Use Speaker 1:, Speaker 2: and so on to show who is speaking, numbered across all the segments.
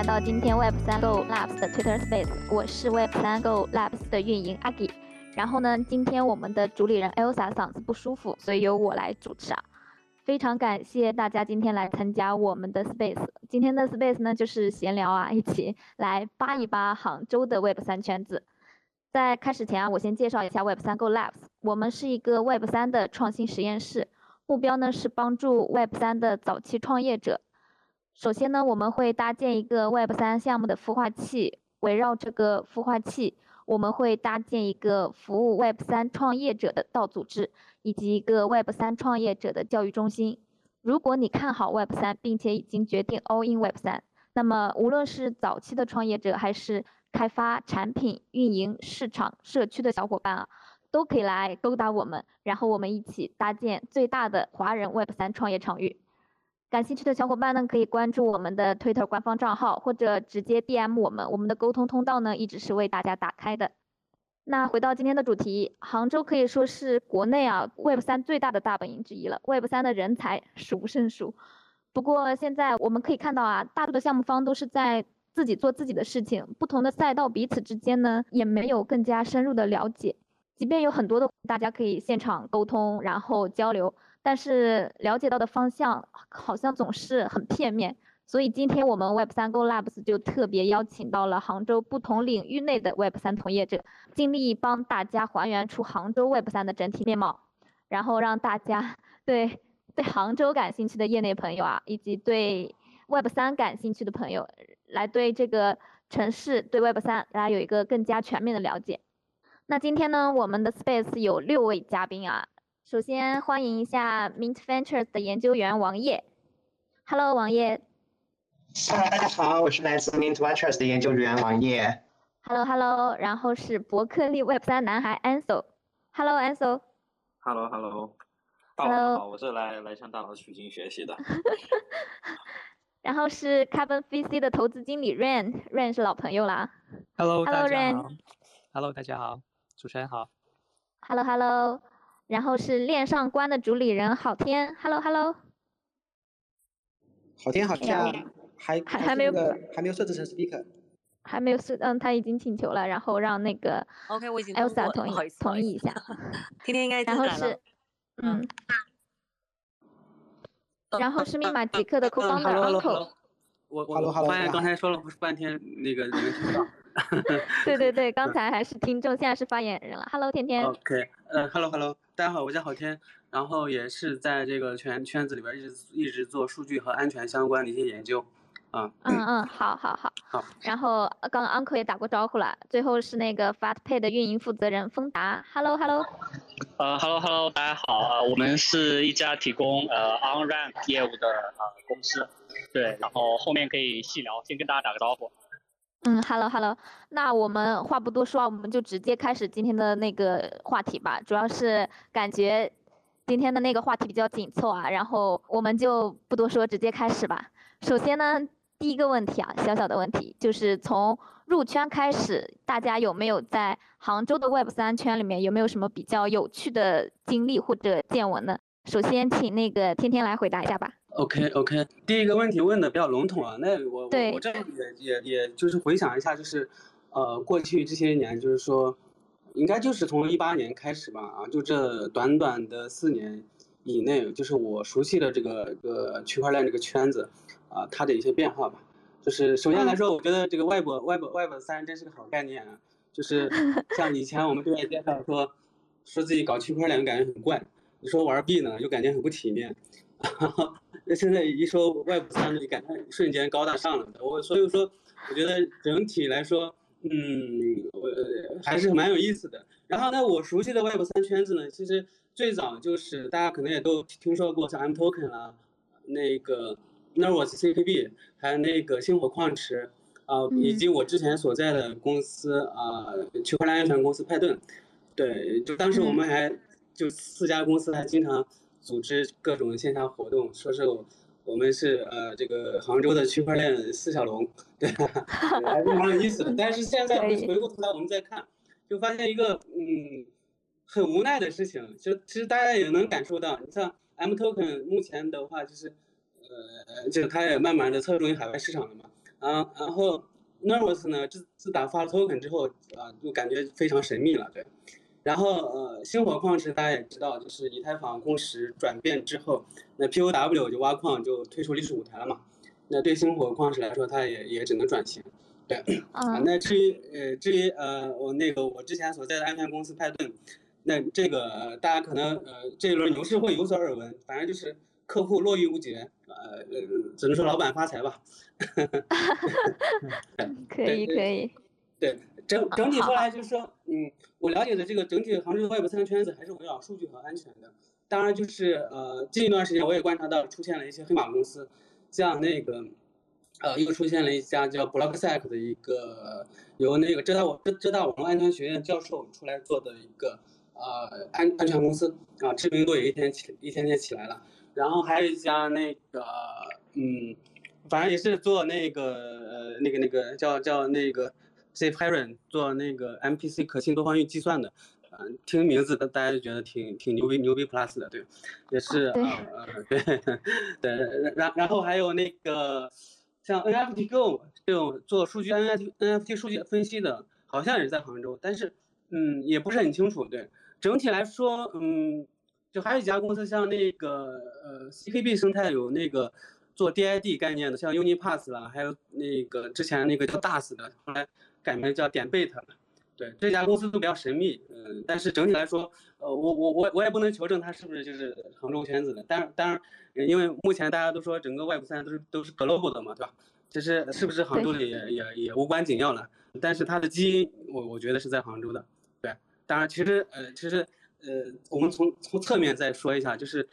Speaker 1: 来到今天 Web 三 Go Labs 的 Twitter Space，我是 Web 三 Go Labs 的运营阿 Gi。然后呢，今天我们的主理人 Elsa 嗓子不舒服，所以由我来主持啊。非常感谢大家今天来参加我们的 Space。今天的 Space 呢，就是闲聊啊，一起来扒一扒杭州的 Web 三圈子。在开始前啊，我先介绍一下 Web 三 Go Labs。我们是一个 Web 三的创新实验室，目标呢是帮助 Web 三的早期创业者。首先呢，我们会搭建一个 Web 三项目的孵化器，围绕这个孵化器，我们会搭建一个服务 Web 三创业者的道组织，以及一个 Web 三创业者的教育中心。如果你看好 Web 三，并且已经决定 All in Web 三，那么无论是早期的创业者，还是开发产品、运营、市场、社区的小伙伴啊，都可以来勾搭我们，然后我们一起搭建最大的华人 Web 三创业场域。感兴趣的小伙伴呢，可以关注我们的 Twitter 官方账号，或者直接 DM 我们，我们的沟通通道呢一直是为大家打开的。那回到今天的主题，杭州可以说是国内啊 Web 三最大的大本营之一了，Web 三的人才数不胜数。不过现在我们可以看到啊，大多的项目方都是在自己做自己的事情，不同的赛道彼此之间呢也没有更加深入的了解。即便有很多的大家可以现场沟通，然后交流。但是了解到的方向好像总是很片面，所以今天我们 Web 三 Go Labs 就特别邀请到了杭州不同领域内的 Web 三从业者，尽力帮大家还原出杭州 Web 三的整体面貌，然后让大家对对杭州感兴趣的业内朋友啊，以及对 Web 三感兴趣的朋友，来对这个城市对 Web 三来有一个更加全面的了解。那今天呢，我们的 Space 有六位嘉宾啊。首先欢迎一下 Mint Ventures 的研究员王烨。Hello，王烨。
Speaker 2: Hello，大家好，我是来自 Mint Ventures 的研究员王烨。
Speaker 1: Hello，Hello，然后是伯克利 Web 三男孩 Ansel。Hello，Ansel。
Speaker 3: Hello，Hello。大佬好，我是来来向大佬取经学习的。
Speaker 1: 然后是 Carbon VC 的投资经理 Rain，Rain 是老朋友啦。
Speaker 4: Hello，
Speaker 1: 大家
Speaker 4: 好。Hello，大家好，主持人好。
Speaker 1: Hello，Hello。然后是恋上官的主理人好天，Hello Hello，
Speaker 5: 好天好天，还
Speaker 1: 还还没有
Speaker 5: 还没有设置成 speaker，
Speaker 1: 还没有设，嗯，他已经请求了，然后让那个
Speaker 6: OK 我已经
Speaker 1: Elsa 同意同意一下，
Speaker 6: 天天应该。
Speaker 1: 然后是嗯，然后是密码极客的 co-founder Uncle，
Speaker 4: 我我发现刚才说了不是半天那个你们听不到。
Speaker 1: 对对对，刚才还是听众，现在是发言人了。Hello，天天。
Speaker 4: OK，呃，Hello，Hello，大家好，我叫郝天，然后也是在这个圈圈子里边一直一直做数据和安全相关的一些研究，啊。
Speaker 1: 嗯嗯，好好好。
Speaker 4: 好。
Speaker 1: 然后刚刚 Uncle 也打过招呼了，最后是那个 FatPay 的运营负责人丰达。Hello，Hello。
Speaker 7: 呃，Hello，Hello，大家好，我们是一家提供呃 OnRamp 业务的呃公司，对，然后后面可以细聊，先跟大家打个招呼。
Speaker 1: 嗯，Hello Hello，那我们话不多说，我们就直接开始今天的那个话题吧。主要是感觉今天的那个话题比较紧凑啊，然后我们就不多说，直接开始吧。首先呢，第一个问题啊，小小的问题，就是从入圈开始，大家有没有在杭州的 Web 三圈里面有没有什么比较有趣的经历或者见闻呢？首先，请那个天天来回答一下吧。
Speaker 4: OK OK，第一个问题问的比较笼统啊，那我我我这里也也也就是回想一下，就是呃过去这些年，就是说应该就是从一八年开始吧，啊，就这短短的四年以内，就是我熟悉的这个个区块链这个圈子啊，它的一些变化吧。就是首先来说，我觉得这个 Web Web Web 三真是个好概念啊，就是 像以前我们对外介绍说说自己搞区块链，感觉很怪；你说玩币呢，又感觉很不体面。那现在一说 Web 三，就感觉瞬间高大上了。我所以说，我觉得整体来说，嗯，我还是蛮有意思的。然后呢，我熟悉的 Web 三圈子呢，其实最早就是大家可能也都听说过，像 M Token 啦，那个 Nervos CKB，还有那个星火矿池，啊，以及我之前所在的公司啊，区块链安全公司派顿。对，就当时我们还就四家公司还经常。组织各种线下活动，说是我们是呃这个杭州的区块链四小龙，对，还是蛮有意思的。但是现在回回过头来我们再看，就发现一个嗯很无奈的事情，就其实大家也能感受到，你像 M Token 目前的话，就是呃就是它也慢慢的侧重于海外市场了嘛，啊，然后 Nervous 呢，自自打发了 token 之后啊，就感觉非常神秘了，对。然后呃，星火矿池大家也知道，就是以太坊共识转变之后，那 POW 就挖矿就退出历史舞台了嘛。那对星火矿石来说，它也也只能转型。对啊，那至于呃至于呃我那个我之前所在的安全公司派顿，那这个大家可能呃这一轮牛市会有所耳闻，反正就是客户络绎不绝，呃只能说老板发财吧。
Speaker 1: 可 以 可以。
Speaker 4: 对。整整体说来，就是说，嗯，我了解的这个整体杭州的 Web 三圈子还是围绕数据和安全的。当然，就是呃，近一段时间我也观察到出现了一些黑马公司，像那个，呃，又出现了一家叫 BlockSec 的一个由那个浙大网浙浙大网络安全学院教授出来做的一个呃安安全公司啊，知名度也一天起一天天起来了。然后还有一家那个，嗯，反正也是做那个呃那个那个叫叫那个。Safe Heron 做那个 MPC 可信多方域计算的，嗯，听名字大大家就觉得挺挺牛逼牛逼 Plus 的，对，也是呃对 对，然然后还有那个像 NFT Go 这种做数据 NFT NFT 数据分析的，好像也是在杭州，但是嗯也不是很清楚，对，整体来说嗯，就还有几家公司像那个呃 CKB 生态有那个做 DID 概念的，像 Unipass 啦，还有那个之前那个叫 DAS 的，后来。改名叫点贝特，对这家公司都比较神秘，嗯，但是整体来说，呃，我我我我也不能求证它是不是就是杭州圈子的，当然当然，因为目前大家都说整个 Web 三都是都是 global 的嘛，对吧？其实是不是杭州的也也也无关紧要了，但是它的基因我我觉得是在杭州的，对，当然其实呃其实呃我们从从侧面再说一下，就是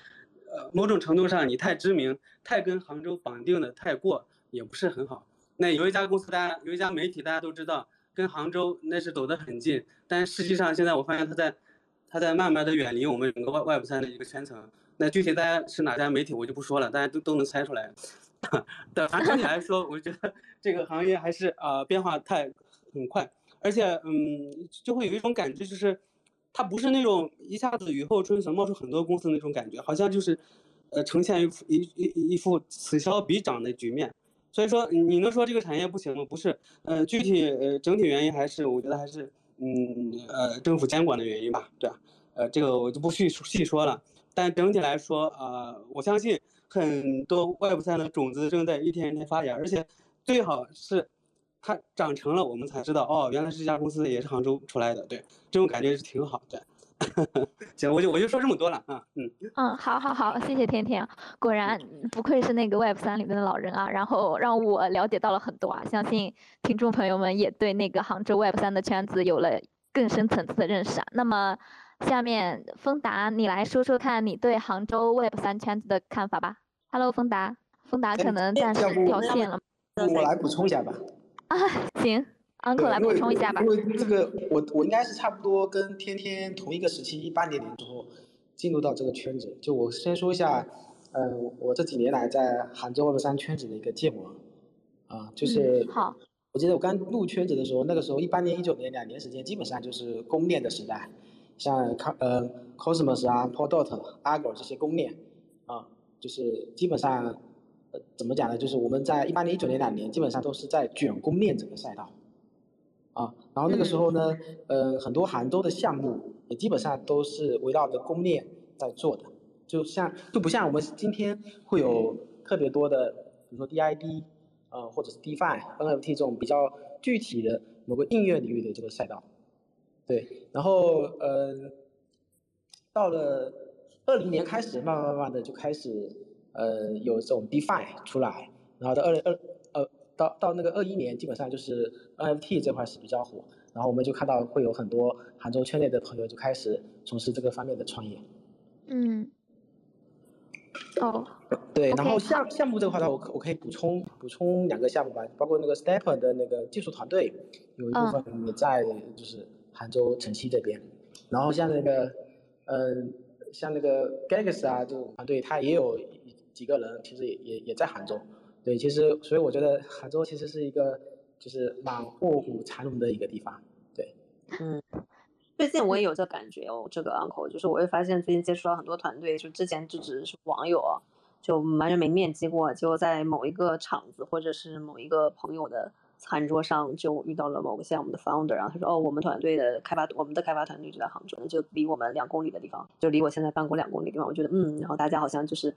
Speaker 4: 呃某种程度上你太知名，太跟杭州绑定的太过也不是很好。那有一家公司，大家有一家媒体，大家都知道，跟杭州那是走得很近，但实际上现在我发现它在，它在慢慢的远离我们整个外外部三的一个圈层。那具体大家是哪家媒体，我就不说了，大家都都能猜出来。对，反正整体来说，我觉得这个行业还是啊变化太很快，而且嗯，就会有一种感觉，就是它不是那种一下子雨后春笋冒出很多公司那种感觉，好像就是呃呈现一副一一一副此消彼长的局面。所以说，你能说这个产业不行吗？不是，呃，具体呃整体原因还是我觉得还是嗯呃政府监管的原因吧，对吧？呃，这个我就不细细说了。但整体来说，呃，我相信很多外部三的种子正在一天一天发芽，而且最好是它长成了，我们才知道哦，原来这家公司也是杭州出来的，对，这种感觉是挺好的。行，我就我就说这么多了啊，嗯
Speaker 1: 嗯，好好好，谢谢天天，果然不愧是那个 Web 三里面的老人啊，然后让我了解到了很多啊，相信听众朋友们也对那个杭州 Web 三的圈子有了更深层次的认识啊。那么下面丰达，你来说说看你对杭州 Web 三圈子的看法吧。Hello，丰达，丰达可能暂时掉线了，
Speaker 5: 我来补充一下吧。
Speaker 1: 啊，行。Uncle 来补充一下吧。
Speaker 5: 因为这个，我我应该是差不多跟天天同一个时期，一八年年之后进入到这个圈子。就我先说一下，嗯，我这几年来在杭州 Web 三圈子的一个建模啊，就是
Speaker 1: 好。
Speaker 5: 我记得我刚入圈子的时候，那个时候一八年、一九年两年时间，基本上就是公链的时代，像 c 呃 Cosmos 啊、Polkadot、Argo 这些公链啊，就是基本上呃怎么讲呢？就是我们在一八年、一九年两年，基本上都是在卷公链整个赛道。啊，然后那个时候呢，呃，很多杭州的项目也基本上都是围绕着公链在做的，就像就不像我们今天会有特别多的，比如说 DID，呃，或者是 DeFi、NFT 这种比较具体的某个应用领域的这个赛道，对，然后呃，到了二零年开始，慢慢慢慢的就开始呃有这种 DeFi 出来，然后到二零二。到到那个二一年，基本上就是 NFT 这块是比较火，然后我们就看到会有很多杭州圈内的朋友就开始从事这个方面的创业。
Speaker 1: 嗯。哦。
Speaker 5: 对，然后项项目这块的话，我可我可以补充补充两个项目吧，包括那个 Stepper 的那个技术团队，有一部分也在就是杭州城西这边，然后像那个嗯像那个 Gags 啊这种团队，他也有几个人，其实也也也在杭州。对，其实所以我觉得杭州其实是一个就是蛮卧虎藏龙的一个地方。对，
Speaker 6: 嗯，最近我也有这感觉哦，这个 uncle 就是我会发现最近接触到很多团队，就之前就只是网友，就完全没面基过，就在某一个场子或者是某一个朋友的餐桌上就遇到了某个项目的 founder，然后他说哦，我们团队的开发，我们的开发团队就在杭州，就离我们两公里的地方，就离我现在办公两公里地方，我觉得嗯，然后大家好像就是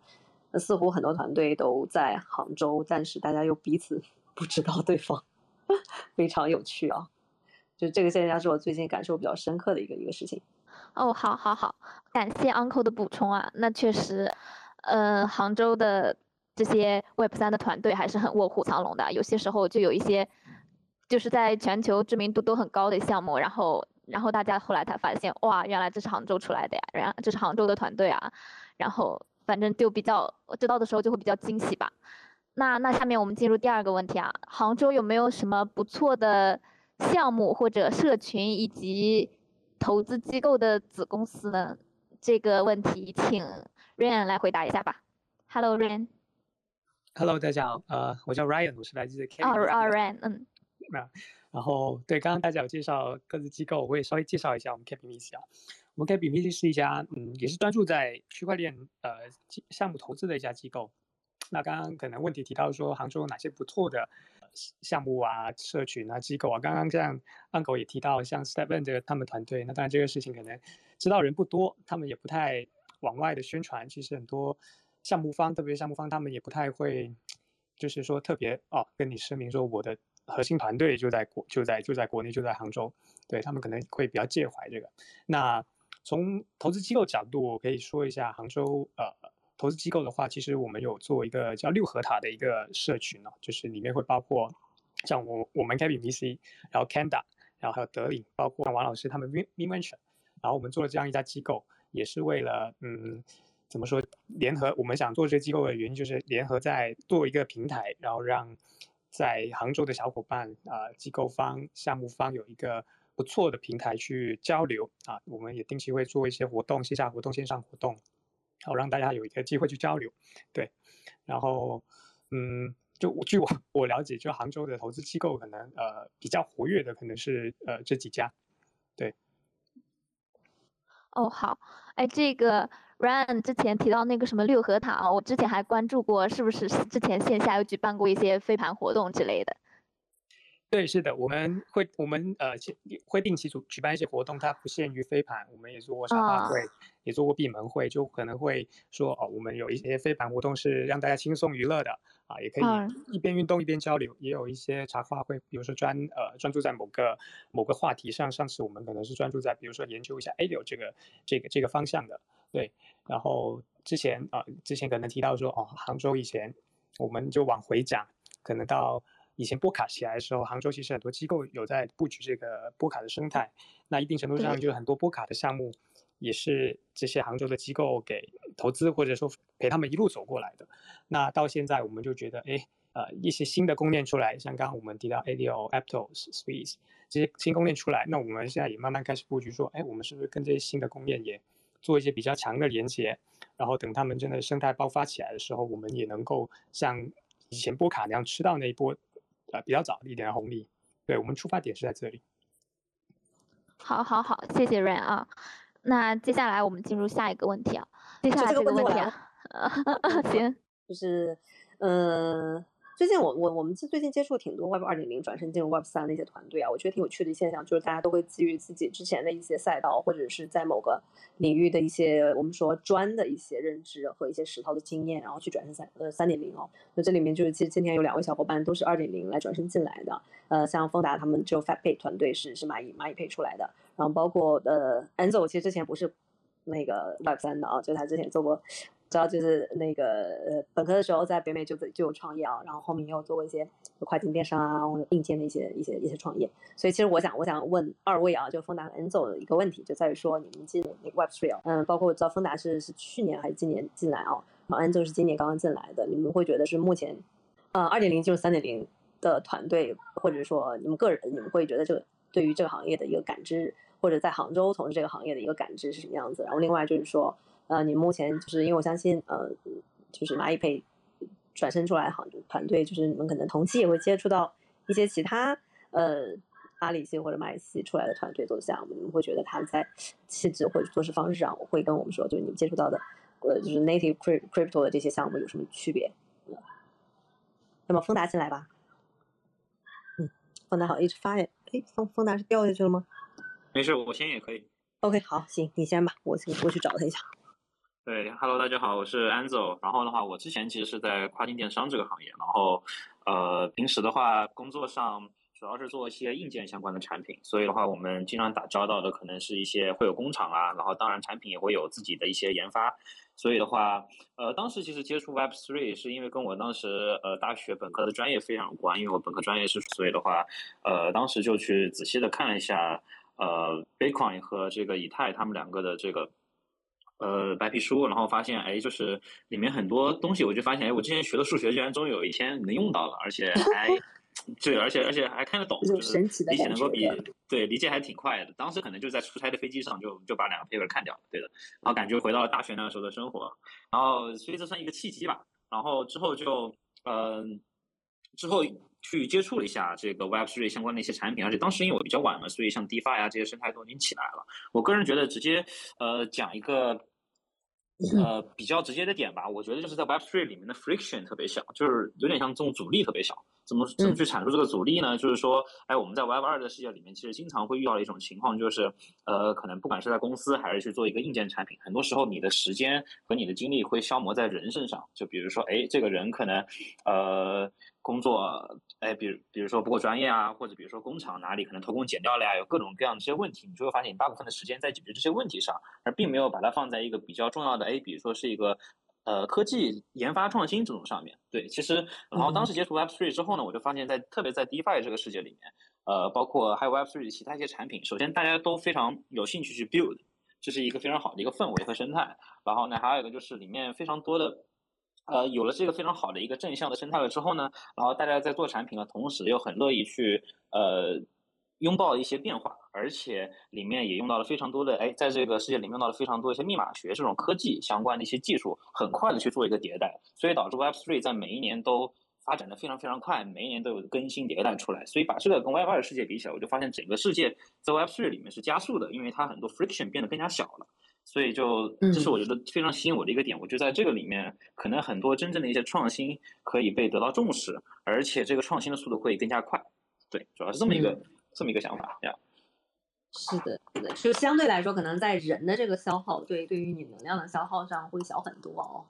Speaker 6: 似乎很多团队都在杭州，但是大家又彼此 不知道对方，非常有趣啊。就这个现象是我最近感受比较深刻的一个一个事情。
Speaker 1: 哦，好，好，好，感谢 Uncle 的补充啊。那确实，呃，杭州的这些 Web 三的团队还是很卧虎藏龙的。有些时候就有一些，就是在全球知名度都很高的项目，然后，然后大家后来才发现，哇，原来这是杭州出来的呀，然这是杭州的团队啊。然后，反正就比较知道的时候就会比较惊喜吧。那那下面我们进入第二个问题啊，杭州有没有什么不错的？项目或者社群以及投资机构的子公司呢？这个问题请 Ryan 来回答一下吧。Hello Ryan。
Speaker 8: Hello 大家好，呃，我叫 Ryan，我是来自
Speaker 1: K。哦，Ryan，嗯。
Speaker 8: 那然后对，刚刚大家有介绍各自机构，我也稍微介绍一下我们 KPMG 啊。我们 KPMG 是一家嗯，也是专注在区块链呃项目投资的一家机构。那刚刚可能问题提到说杭州有哪些不错的？项目啊，社群啊，机构啊，刚刚这样，uncle 也提到，像 Stepen 这个他们团队，那当然这个事情可能知道人不多，他们也不太往外的宣传。其实很多项目方，特别项目方，他们也不太会，就是说特别哦，跟你声明说我的核心团队就在国，就在就在国内，就在杭州。对他们可能会比较介怀这个。那从投资机构角度，我可以说一下杭州呃。投资机构的话，其实我们有做一个叫六合塔的一个社群哦，就是里面会包括像我我们 Capi VC，然后 Canda，然后还有德领，包括像王老师他们 Min Venture，然后我们做了这样一家机构，也是为了嗯怎么说联合，我们想做这个机构的原因就是联合在做一个平台，然后让在杭州的小伙伴啊机构方项目方有一个不错的平台去交流啊，我们也定期会做一些活动，线下活动、线上活动。好，让大家有一个机会去交流，对，然后，嗯，就我据我我了解，就杭州的投资机构可能呃比较活跃的可能是呃这几家，对。
Speaker 1: 哦，好，哎，这个 Ryan 之前提到那个什么六合塔，我之前还关注过，是不是之前线下有举办过一些飞盘活动之类的？
Speaker 8: 对，是的，我们会我们呃会定期组举办一些活动，它不限于飞盘，我们也做过茶话会，也做过闭门会，就可能会说哦，我们有一些飞盘活动是让大家轻松娱乐的啊，也可以一边运动一边交流，也有一些茶话会，比如说专呃专注在某个某个话题上，上次我们可能是专注在比如说研究一下 A 流这个这个这个方向的，对，然后之前啊之前可能提到说哦，杭州以前我们就往回讲，可能到。以前波卡起来的时候，杭州其实很多机构有在布局这个波卡的生态。那一定程度上，就是很多波卡的项目，也是这些杭州的机构给投资或者说陪他们一路走过来的。那到现在，我们就觉得，哎，呃，一些新的公链出来，像刚刚我们提到 ADO、Aptos、Space 这些新公链出来，那我们现在也慢慢开始布局，说，哎，我们是不是跟这些新的公链也做一些比较强的连接？然后等他们真的生态爆发起来的时候，我们也能够像以前波卡那样吃到那一波。啊，比较早一点的红利，对我们出发点是在这里。
Speaker 1: 好，好，好，谢谢 Rain 啊。那接下来我们进入下一个问题啊。接下来这个问题啊，行，
Speaker 6: 就是，嗯。最近我我我们最近接触挺多 Web 二点零转身进入 Web 三的一些团队啊，我觉得挺有趣的现象，就是大家都会基于自己之前的一些赛道，或者是在某个领域的一些我们说专的一些认知和一些实操的经验，然后去转身三呃三点零哦。那这里面就是其实今天有两位小伙伴都是二点零来转身进来的，呃，像丰达他们就 FatPay 团队是是蚂蚁蚂蚁配出来的，然后包括呃 Enzo 其实之前不是那个 Web 三的啊，就他之前做过。主要就是那个呃，本科的时候在北美就就有创业啊，然后后面也有做过一些跨境电商啊、或者硬件的一些一些一些创业。所以其实我想我想问二位啊，就丰达和 Enzo 的一个问题，就在于说你们进那个 Web Three 啊，嗯，包括我知道丰达是是去年还是今年进来啊，然后 Enzo 是今年刚刚进来的，你们会觉得是目前，呃，二点零进入三点零的团队，或者说你们个人，你们会觉得这个对于这个行业的一个感知，或者在杭州从事这个行业的一个感知是什么样子？然后另外就是说。呃，你目前就是因为我相信，呃，就是蚂蚁配转身出来好团队，就是你们可能同期也会接触到一些其他呃阿里系或者蚂蚁系出来的团队做的项目，你们会觉得他们在气质或者做事方式上会跟我们说，就是你们接触到的呃就是 native crypto 的这些项目有什么区别？那么丰达进来吧。嗯，丰达好，一直发言。哎，丰丰达是掉下去了吗？
Speaker 3: 没事，我先也可以。
Speaker 6: OK，好，行，你先吧，我先过去找他一下。
Speaker 3: 对，Hello，大家好，我是 Anzo。然后的话，我之前其实是在跨境电商这个行业，然后呃，平时的话，工作上主要是做一些硬件相关的产品，所以的话，我们经常打交道的可能是一些会有工厂啊，然后当然产品也会有自己的一些研发。所以的话，呃，当时其实接触 Web Three 是因为跟我当时呃大学本科的专业非常有关，因为我本科专业是，所以的话，呃，当时就去仔细的看了一下，呃，Bitcoin 和这个以太他们两个的这个呃白皮书，然后发现，哎，就是里面很多东西，我就发现，哎，我之前学的数学居然终于有一天能用到了，而且 还。对，而且而且还看得懂，就是理解能够比对理解还挺快的。当时可能就在出差的飞机上就就把两个 paper 看掉了，对的。然后感觉回到了大学那个时候的生活，然后所以这算一个契机吧。然后之后就嗯，之后去接触了一下这个 Web Three 相关的一些产品，而且当时因为我比较晚嘛，所以像 DeFi 啊这些生态都已经起来了。我个人觉得直接呃讲一个。呃，比较直接的点吧，我觉得就是在 Web3 里面的 friction 特别小，就是有点像这种阻力特别小。怎么怎么去阐述这个阻力呢？就是说，哎，我们在 Web 二的世界里面，其实经常会遇到的一种情况，就是呃，可能不管是在公司还是去做一个硬件产品，很多时候你的时间和你的精力会消磨在人身上。就比如说，哎，这个人可能呃。工作，哎，比如比如说不够专业啊，或者比如说工厂哪里可能偷工减料了呀，有各种各样的这些问题，你就会发现你大部分的时间在解决这些问题上，而并没有把它放在一个比较重要的，哎，比如说是一个呃科技研发创新这种上面。对，其实然后当时接触 Web Three 之后呢，我就发现，在特别在 DeFi 这个世界里面，呃，包括还有 Web Three 其他一些产品，首先大家都非常有兴趣去 build，这是一个非常好的一个氛围和生态。然后呢，还有一个就是里面非常多的。呃，有了这个非常好的一个正向的生态了之后呢，然后大家在做产品的同时，又很乐意去呃拥抱一些变化，而且里面也用到了非常多的哎，在这个世界里面用到了非常多一些密码学这种科技相关的一些技术，很快的去做一个迭代，所以导致 Web Three 在每一年都发展的非常非常快，每一年都有更新迭代出来，所以把这个跟 Web 二的世界比起来，我就发现整个世界在 Web Three 里面是加速的，因为它很多 friction 变得更加小了。所以就这是我觉得非常吸引我的一个点，我觉得在这个里面，可能很多真正的一些创新可以被得到重视，而且这个创新的速度会更加快。对，主要是这么一个这么一个想法呀。
Speaker 6: 是的，是的，就相对来说，可能在人的这个消耗，对，对于你能量的消耗上会小很多哦。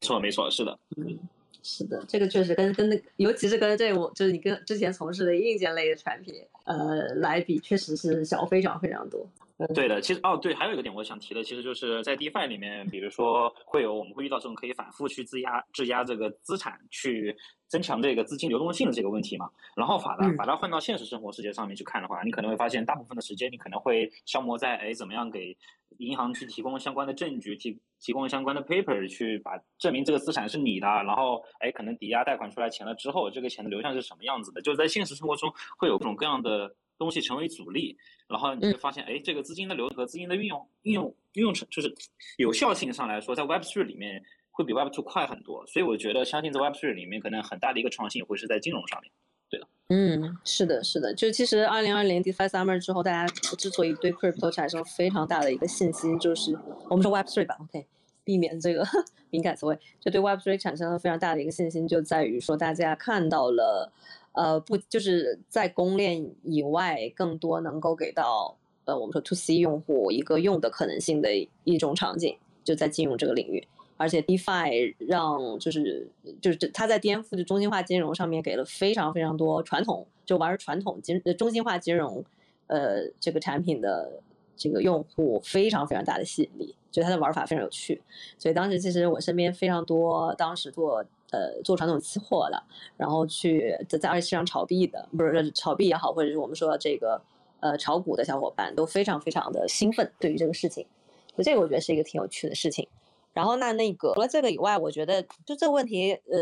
Speaker 3: 没错，没错，是的。
Speaker 6: 嗯，是的，这个确实跟跟那，尤其是跟这我就是你跟之前从事的硬件类的产品，呃，来比，确实是小非常非常多。
Speaker 3: 对的，其实哦，对，还有一个点我想提的，其实就是在 DeFi 里面，比如说会有我们会遇到这种可以反复去质押、质押这个资产，去增强这个资金流动性的这个问题嘛。然后把它把它换到现实生活世界上面去看的话，你可能会发现，大部分的时间你可能会消磨在哎，怎么样给银行去提供相关的证据，提提供相关的 paper 去把证明这个资产是你的，然后哎，可能抵押贷款出来钱了之后，这个钱的流向是什么样子的？就是在现实生活中会有各种各样的。东西成为阻力，然后你会发现，哎，这个资金的流和资金的运用、运用、运用成就是有效性上来说，在 Web Three 里面会比 Web Two 快很多。所以我觉得，相信在 Web Three 里面，可能很大的一个创新也会是在金融上面。对的，
Speaker 6: 嗯，是的，是的。就其实二零二零 DeFi Summer 之后，大家之所以对 Crypto 产生非常大的一个信心，就是我们说 Web Three 吧，OK，避免这个 敏感词汇，就对 Web Three 产生了非常大的一个信心，就在于说大家看到了。呃，不，就是在公链以外，更多能够给到呃，我们说 to C 用户一个用的可能性的一种场景，就在金融这个领域。而且 DeFi 让就是就是它在颠覆的中心化金融上面给了非常非常多传统就玩传统金中心化金融呃这个产品的这个用户非常非常大的吸引力，就它的玩法非常有趣。所以当时其实我身边非常多当时做。呃，做传统期货的，然后去在在二级市场炒币的，不是炒币也好，或者是我们说这个呃炒股的小伙伴，都非常非常的兴奋，对于这个事情，所以这个我觉得是一个挺有趣的事情。然后那那个除了这个以外，我觉得就这个问题，呃，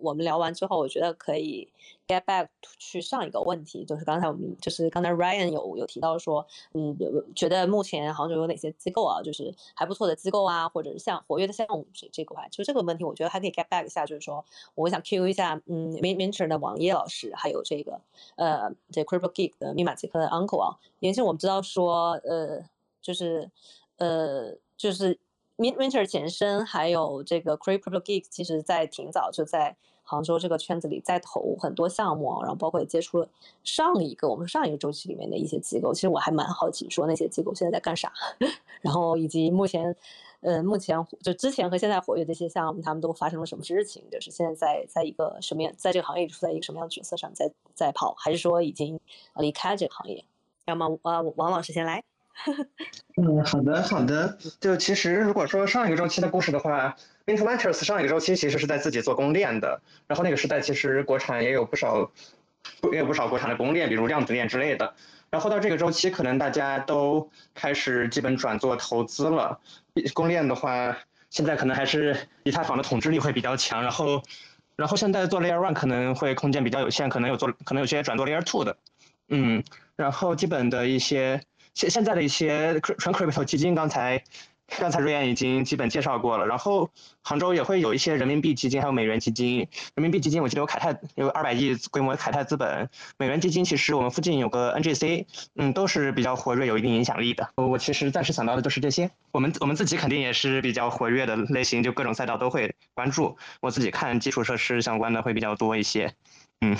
Speaker 6: 我们聊完之后，我觉得可以 get back 去上一个问题，就是刚才我们就是刚才 Ryan 有有提到说，嗯，觉得目前杭州有哪些机构啊，就是还不错的机构啊，或者是像活跃的项目这这块，就这个问题，我觉得还可以 get back 一下，就是说，我想 Q 一下，嗯，Min Minter 的王烨老师，还有这个呃，这 Crypto Geek 的密码杰克的 Uncle 啊，因为我们知道说，呃，就是呃，就是。Midwinter 前身还有这个 Crypto Geek，其实在挺早就在杭州这个圈子里在投很多项目，然后包括也接触了上一个我们上一个周期里面的一些机构。其实我还蛮好奇，说那些机构现在在干啥，然后以及目前。呃，目前就之前和现在活跃这些项目，他们都发生了什么事情？就是现在在在一个什么样，在这个行业处在一个什么样的角色上在在跑，还是说已经离开这个行业？要么呃，王老师先来。
Speaker 2: 嗯，好的好的。就其实如果说上一个周期的故事的话，Mint Ventures 上一个周期其实是在自己做公链的，然后那个时代其实国产也有不少，也有不少国产的公链，比如量子链之类的。然后到这个周期，可能大家都开始基本转做投资了。公链的话，现在可能还是以太坊的统治力会比较强。然后，然后现在做 Layer One 可能会空间比较有限，可能有做，可能有些转做 Layer Two 的。嗯，然后基本的一些现现在的一些纯 Crypto 基金，刚才。刚才瑞安已经基本介绍过了，然后杭州也会有一些人民币基金，还有美元基金。人民币基金我记得有凯泰有二百亿规模的凯泰资本，美元基金其实我们附近有个 NGC，嗯，都是比较活跃，有一定影响力的。我其实暂时想到的就是这些。我们我们自己肯定也是比较活跃的类型，就各种赛道都会关注。我自己看基础设施相关的会比较多一些。嗯，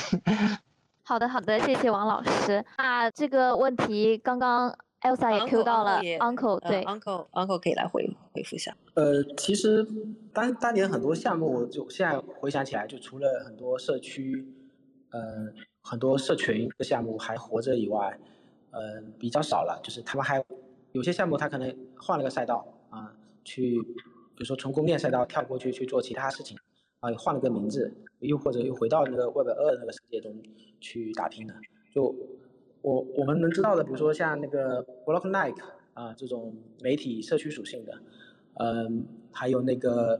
Speaker 1: 好的好的，谢谢王老师。那这个问题刚刚。Elsa 也 Q 到了 Uncle，对
Speaker 6: ，Uncle Uncle 可以来回回复一下。
Speaker 5: 呃，其实当当年很多项目，就现在回想起来，就除了很多社区，呃，很多社群的项目还活着以外，呃，比较少了。就是他们还有些项目，他可能换了个赛道啊，去，比如说从供链赛道跳过去去做其他事情，啊，换了个名字，又或者又回到那个 Web 二那个世界中去打拼了，就。我我们能知道的，比如说像那个 Block Nike 啊这种媒体社区属性的，嗯，还有那个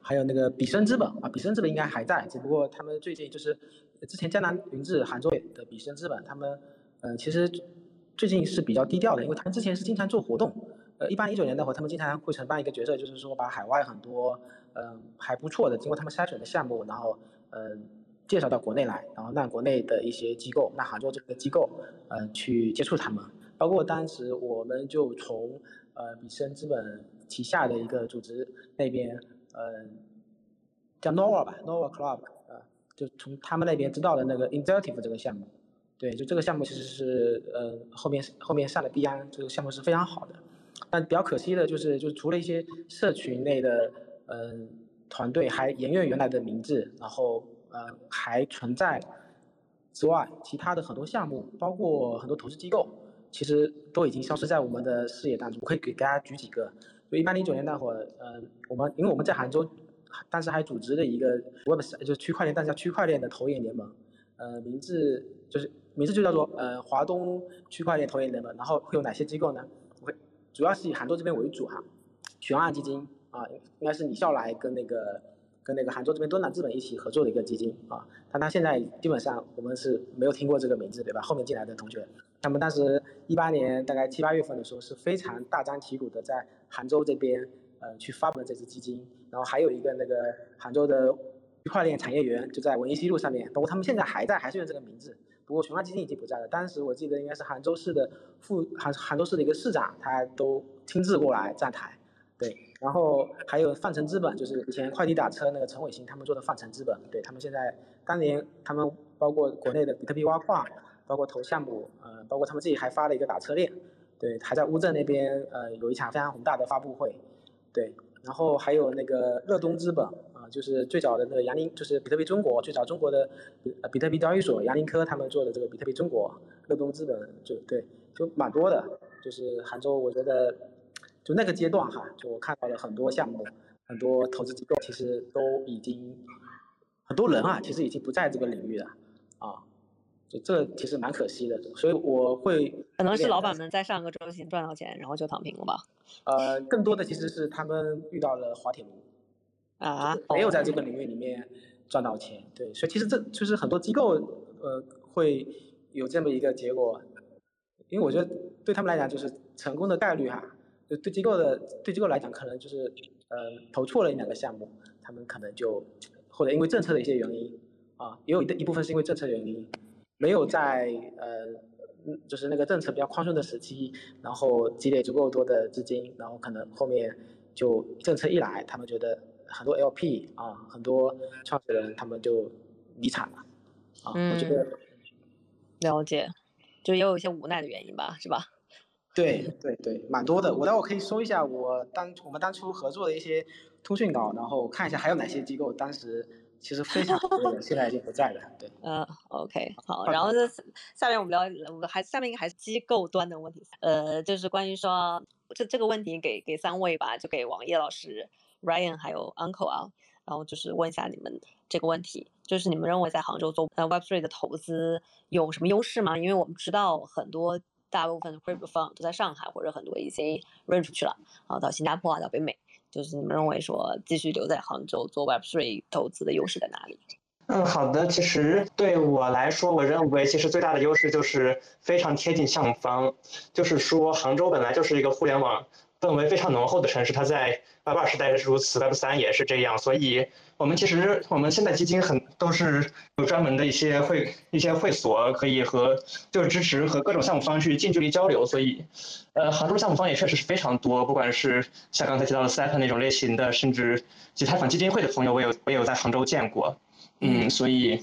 Speaker 5: 还有那个比森资本啊，比森资本应该还在，只不过他们最近就是之前江南云智杭州的比森资本，他们嗯其实最近是比较低调的，因为他们之前是经常做活动，呃，一八一九年那会儿他们经常会承办一个角色，就是说把海外很多嗯还不错的经过他们筛选的项目，然后嗯。介绍到国内来，然后让国内的一些机构，那杭州这个机构，嗯，去接触他们。包括当时我们就从呃比森资本旗下的一个组织那边，嗯，叫 Nova 吧，Nova Club，啊，就从他们那边知道了那个 Intuitive 这个项目。对，就这个项目其实是，呃，后面后面上了币安，这个项目是非常好的。但比较可惜的就是，就除了一些社群内的，嗯，团队还沿用原来的名字，然后。呃，还存在之外，其他的很多项目，包括很多投资机构，其实都已经消失在我们的视野当中。我可以给大家举几个，就一八零九年那会儿，呃，我们因为我们在杭州，当时还组织了一个 Web 就是区块链，但是叫区块链的投研联盟，呃，名字就是名字就叫做呃华东区块链投研联盟。然后会有哪些机构呢？我会主要是以杭州这边为主哈，雄岸基金啊，应该是李笑来跟那个。跟那个杭州这边多南资本一起合作的一个基金啊，但他现在基本上我们是没有听过这个名字，对吧？后面进来的同学，他们当时一八年大概七八月份的时候是非常大张旗鼓的在杭州这边呃去发布了这支基金，然后还有一个那个杭州的区块链产业园就在文艺西路上面，包括他们现在还在，还是用这个名字，不过雄安基金已经不在了。当时我记得应该是杭州市的副杭杭州市的一个市长，他都亲自过来站台。对，然后还有泛城资本，就是以前快递打车那个陈伟星他们做的泛城资本，对他们现在当年他们包括国内的比特币挖矿，包括投项目，呃，包括他们自己还发了一个打车链，对，还在乌镇那边呃有一场非常宏大的发布会，对，然后还有那个乐东资本啊，就是最早的那个杨林，就是比特币中国最早中国的比特币交易所杨林科他们做的这个比特币中国，乐东资本就对，就蛮多的，就是杭州我觉得。就那个阶段哈，就我看到了很多项目，很多投资机构其实都已经很多人啊，其实已经不在这个领域了啊，就这其实蛮可惜的。所以我会
Speaker 6: 可能是老板们在上个周期赚到钱，然后就躺平了吧？
Speaker 5: 呃，更多的其实是他们遇到了滑铁卢
Speaker 6: 啊，
Speaker 5: 没有在这个领域里面赚到钱。对，所以其实这就是很多机构呃会有这么一个结果，因为我觉得对他们来讲就是成功的概率哈。对机构的对机构来讲，可能就是，呃，投错了一两个项目，他们可能就，或者因为政策的一些原因，啊，也有一一部分是因为政策原因，没有在呃，就是那个政策比较宽松的时期，然后积累足够多的资金，然后可能后面就政策一来，他们觉得很多 LP 啊，很多创始人他们就离场了，啊，我觉得
Speaker 6: 了解，就也有一些无奈的原因吧，是吧？
Speaker 5: 对对对，蛮多的。我待会可以搜一下我当我们当初合作的一些通讯稿，然后看一下还有哪些机构当时其实非常多 的，现在已经不在了。对，
Speaker 6: 嗯，OK，好。然后这下面我们聊，我还下面应该还是机构端的问题，呃，就是关于说这这个问题给给三位吧，就给王烨老师、Ryan 还有 Uncle 啊，然后就是问一下你们这个问题，就是你们认为在杭州做呃 Web3 的投资有什么优势吗？因为我们知道很多。大部分的 crypto fund 都在上海，或者很多已经 run 出去了，啊到新加坡啊，到北美。就是你们认为说继续留在杭州做 Web Three 投资的优势在哪里？
Speaker 2: 嗯，好的。其实对我来说，我认为其实最大的优势就是非常贴近项目方，就是说杭州本来就是一个互联网。氛围非常浓厚的城市，它在 Web 二时代是如此，Web 三也是这样。所以，我们其实我们现在基金很都是有专门的一些会一些会所，可以和就是支持和各种项目方去近距离交流。所以，呃，杭州项目方也确实是非常多，不管是像刚才提到的 e p 那种类型的，甚至其他反基金会的朋友，我有我有在杭州见过。嗯，所以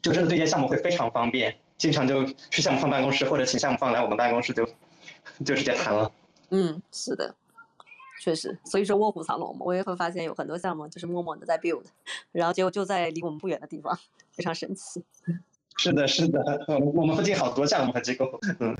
Speaker 2: 就真的对接项目会非常方便，经常就去项目方办公室或者请项目方来我们办公室就就直接谈了。
Speaker 6: 嗯，是的，确实，所以说卧虎藏龙嘛，我也会发现有很多项目就是默默的在 build，然后结果就在离我们不远的地方，非常神奇。
Speaker 2: 是的，是的，我们附近好多项目和机构。嗯，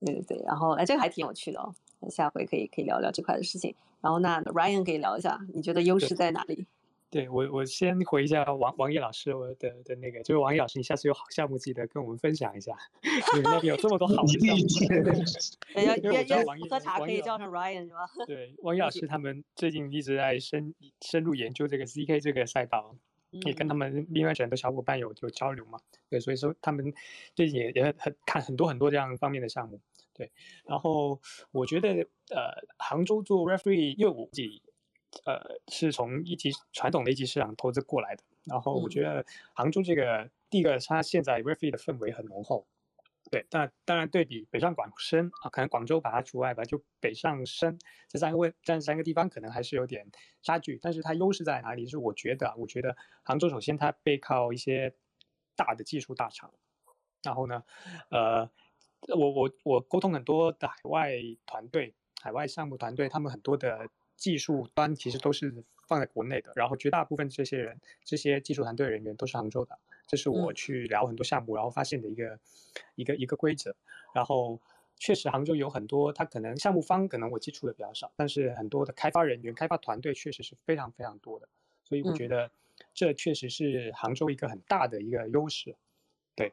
Speaker 6: 对对对，然后哎，这个还挺有趣的哦，下回可以可以聊聊这块的事情。然后那 Ryan 可以聊一下，你觉得优势在哪里？
Speaker 8: 对我，我先回一下王王毅老师我的的那个，就是王毅老师，你下次有好项目记得跟我们分享一下，你们那边有这么多好的项目。
Speaker 6: 要 要要喝茶可以叫上 Ryan 是吧？
Speaker 8: 对，王毅老师他们最近一直在深深入研究这个 CK 这个赛道，也跟他们另外很多小伙伴有有交流嘛。对，所以说他们最近也也很看很多很多这样方面的项目。对，然后我觉得呃，杭州做 Referee 业务己。呃，是从一级传统的一级市场投资过来的。然后我觉得杭州这个第一个，它现在 refi 的氛围很浓厚。对，但当然对比北上广深啊，可能广州把它除外吧，就北上深这三个位，这三个地方可能还是有点差距。但是它优势在哪里？是我觉得，我觉得杭州首先它背靠一些大的技术大厂。然后呢，呃，我我我沟通很多的海外团队、海外项目团队，他们很多的。技术端其实都是放在国内的，然后绝大部分这些人，这些技术团队人员都是杭州的，这是我去聊很多项目然后发现的一个一个一个规则。然后确实杭州有很多，他可能项目方可能我接触的比较少，但是很多的开发人员、开发团队确实是非常非常多的，所以我觉得这确实是杭州一个很大的一个优势。对，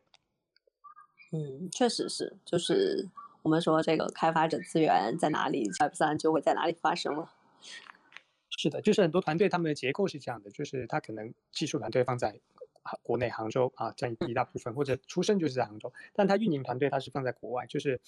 Speaker 6: 嗯，确实是，就是我们说这个开发者资源在哪里，Web 三就会在哪里发生了。
Speaker 8: 是的，就是很多团队他们的结构是这样的，就是他可能技术团队放在国内杭州啊，占一大部分，或者出生就是在杭州，但他运营团队他是放在国外。就是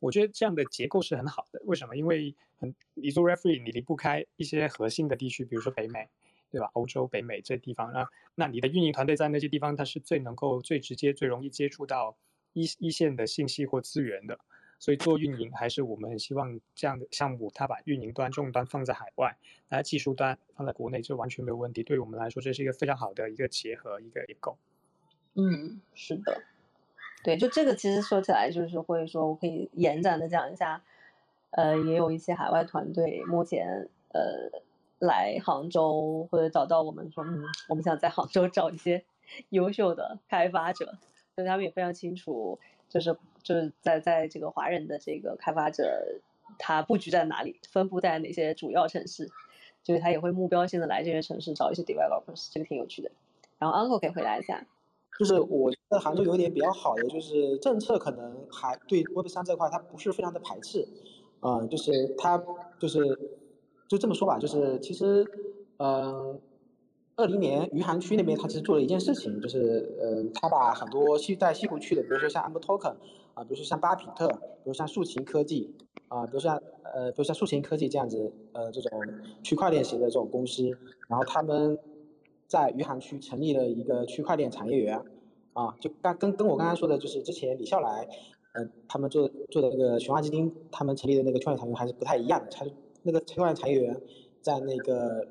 Speaker 8: 我觉得这样的结构是很好的。为什么？因为很你做 referee，你离不开一些核心的地区，比如说北美，对吧？欧洲、北美这地方啊，那你的运营团队在那些地方，它是最能够、最直接、最容易接触到一一线的信息或资源的。所以做运营还是我们很希望这样的项目，它把运营端、终端放在海外，那技术端放在国内，这完全没有问题。对于我们来说，这是一个非常好的一个结合，一个结构。
Speaker 6: 嗯，是的，对，就这个其实说起来，就是会说我可以延展的讲一下，呃，也有一些海外团队目前呃来杭州或者找到我们说，嗯，我们想在杭州找一些优秀的开发者，所以他们也非常清楚，就是。就是在在这个华人的这个开发者，他布局在哪里，分布在哪些主要城市，所以他也会目标性的来这些城市找一些 developers，这个挺有趣的。然后 Uncle 可以回答一下，
Speaker 5: 就是我觉得杭州有一点比较好的，就是政策可能还对 Web 三这块它不是非常的排斥，啊，就是它就是就这么说吧，就是其实嗯。二零年余杭区那边，他其实做了一件事情，就是，呃，他把很多西在西湖区的，比如说像 Amber Token，啊，比如说像巴比特，比如像竖琴科技，啊，比如像，呃，比如像竖琴科技这样子，呃，这种区块链型的这种公司，然后他们在余杭区成立了一个区块链产业园，啊，就刚跟跟我刚刚说的，就是之前李笑来，呃，他们做做的那个雄化基金，他们成立的那个区块链产业园还是不太一样的，它那个区块链产业园在那个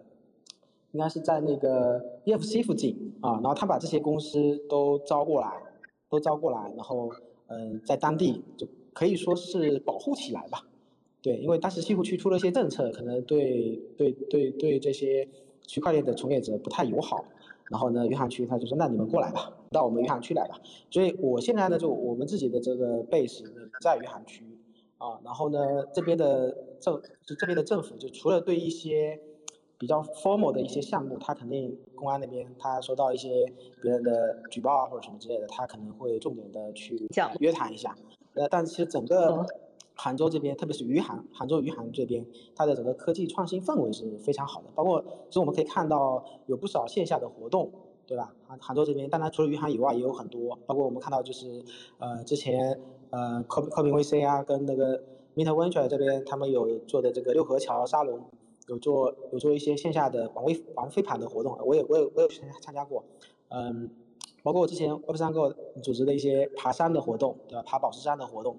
Speaker 5: 应该是在那个 EFC 附近啊，然后他把这些公司都招过来，都招过来，然后嗯，在当地就可以说是保护起来吧。对，因为当时西湖区出了一些政策，可能对对对对这些区块链的从业者不太友好。然后呢，余杭区他就说：“那你们过来吧，到我们余杭区来吧。”所以我现在呢，就我们自己的这个 base 在余杭区啊。然后呢，这边的政就这边的政府，就除了对一些比较 formal 的一些项目，他肯定公安那边他收到一些别人的举报啊或者什么之类的，他可能会重点的去约谈一下。呃，但其实整个。杭州这边，特别是余杭，杭州余杭这边，它的整个科技创新氛围是非常好的。包括其实我们可以看到有不少线下的活动，对吧？杭杭州这边，当然除了余杭以外，也有很多。包括我们看到就是，呃，之前呃，科科明 VC 啊，跟那个 MetaVenture 这边，他们有做的这个六合桥沙龙，有做有做一些线下的玩微玩飞盘的活动，我也我也我也参加参加过，嗯。包括我之前 Web 三 Go 组织的一些爬山的活动，对吧？爬宝石山的活动，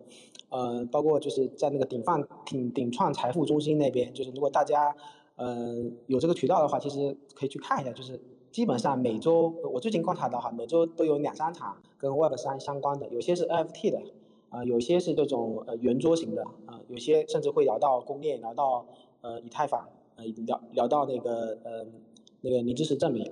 Speaker 5: 呃，包括就是在那个鼎放鼎鼎创财富中心那边，就是如果大家呃有这个渠道的话，其实可以去看一下，就是基本上每周我最近观察到哈，每周都有两三场跟 Web 三相关的，有些是 NFT 的，啊，有些是这种呃圆桌型的，啊，有些甚至会聊到公链，聊到呃以太坊，呃聊聊到那个呃那个零知识证明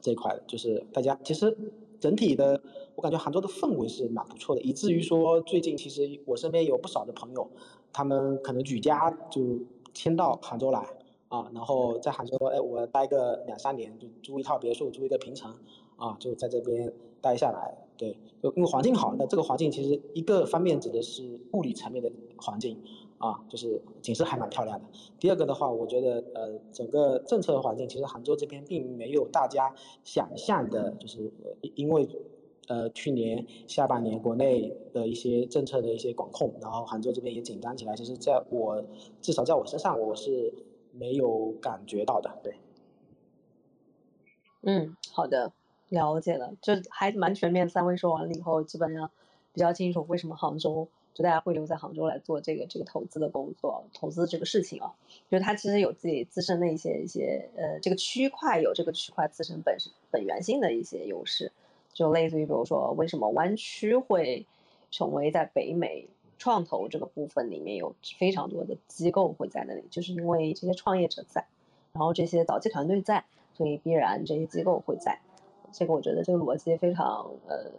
Speaker 5: 这一块，就是大家其实。整体的，我感觉杭州的氛围是蛮不错的，以至于说最近其实我身边有不少的朋友，他们可能举家就迁到杭州来啊，然后在杭州，哎，我待个两三年，就租一套别墅，租一个平层，啊，就在这边待下来。对，就因为环境好，那这个环境其实一个方面指的是物理层面的环境。啊，就是景色还蛮漂亮的。第二个的话，我觉得呃，整个政策环境其实杭州这边并没有大家想象的，就是因为呃去年下半年国内的一些政策的一些管控，然后杭州这边也紧张起来。其实在我至少在我身上，我是没有感觉到的。对。
Speaker 6: 嗯，好的，了解了，就还蛮全面。三位说完了以后，基本上比较清楚为什么杭州。就大家会留在杭州来做这个这个投资的工作，投资这个事情啊，就是它其实有自己自身的一些一些呃，这个区块有这个区块自身本身本源性的一些优势，就类似于比如说为什么湾区会成为在北美创投这个部分里面有非常多的机构会在那里，就是因为这些创业者在，然后这些早期团队在，所以必然这些机构会在，这个我觉得这个逻辑非常呃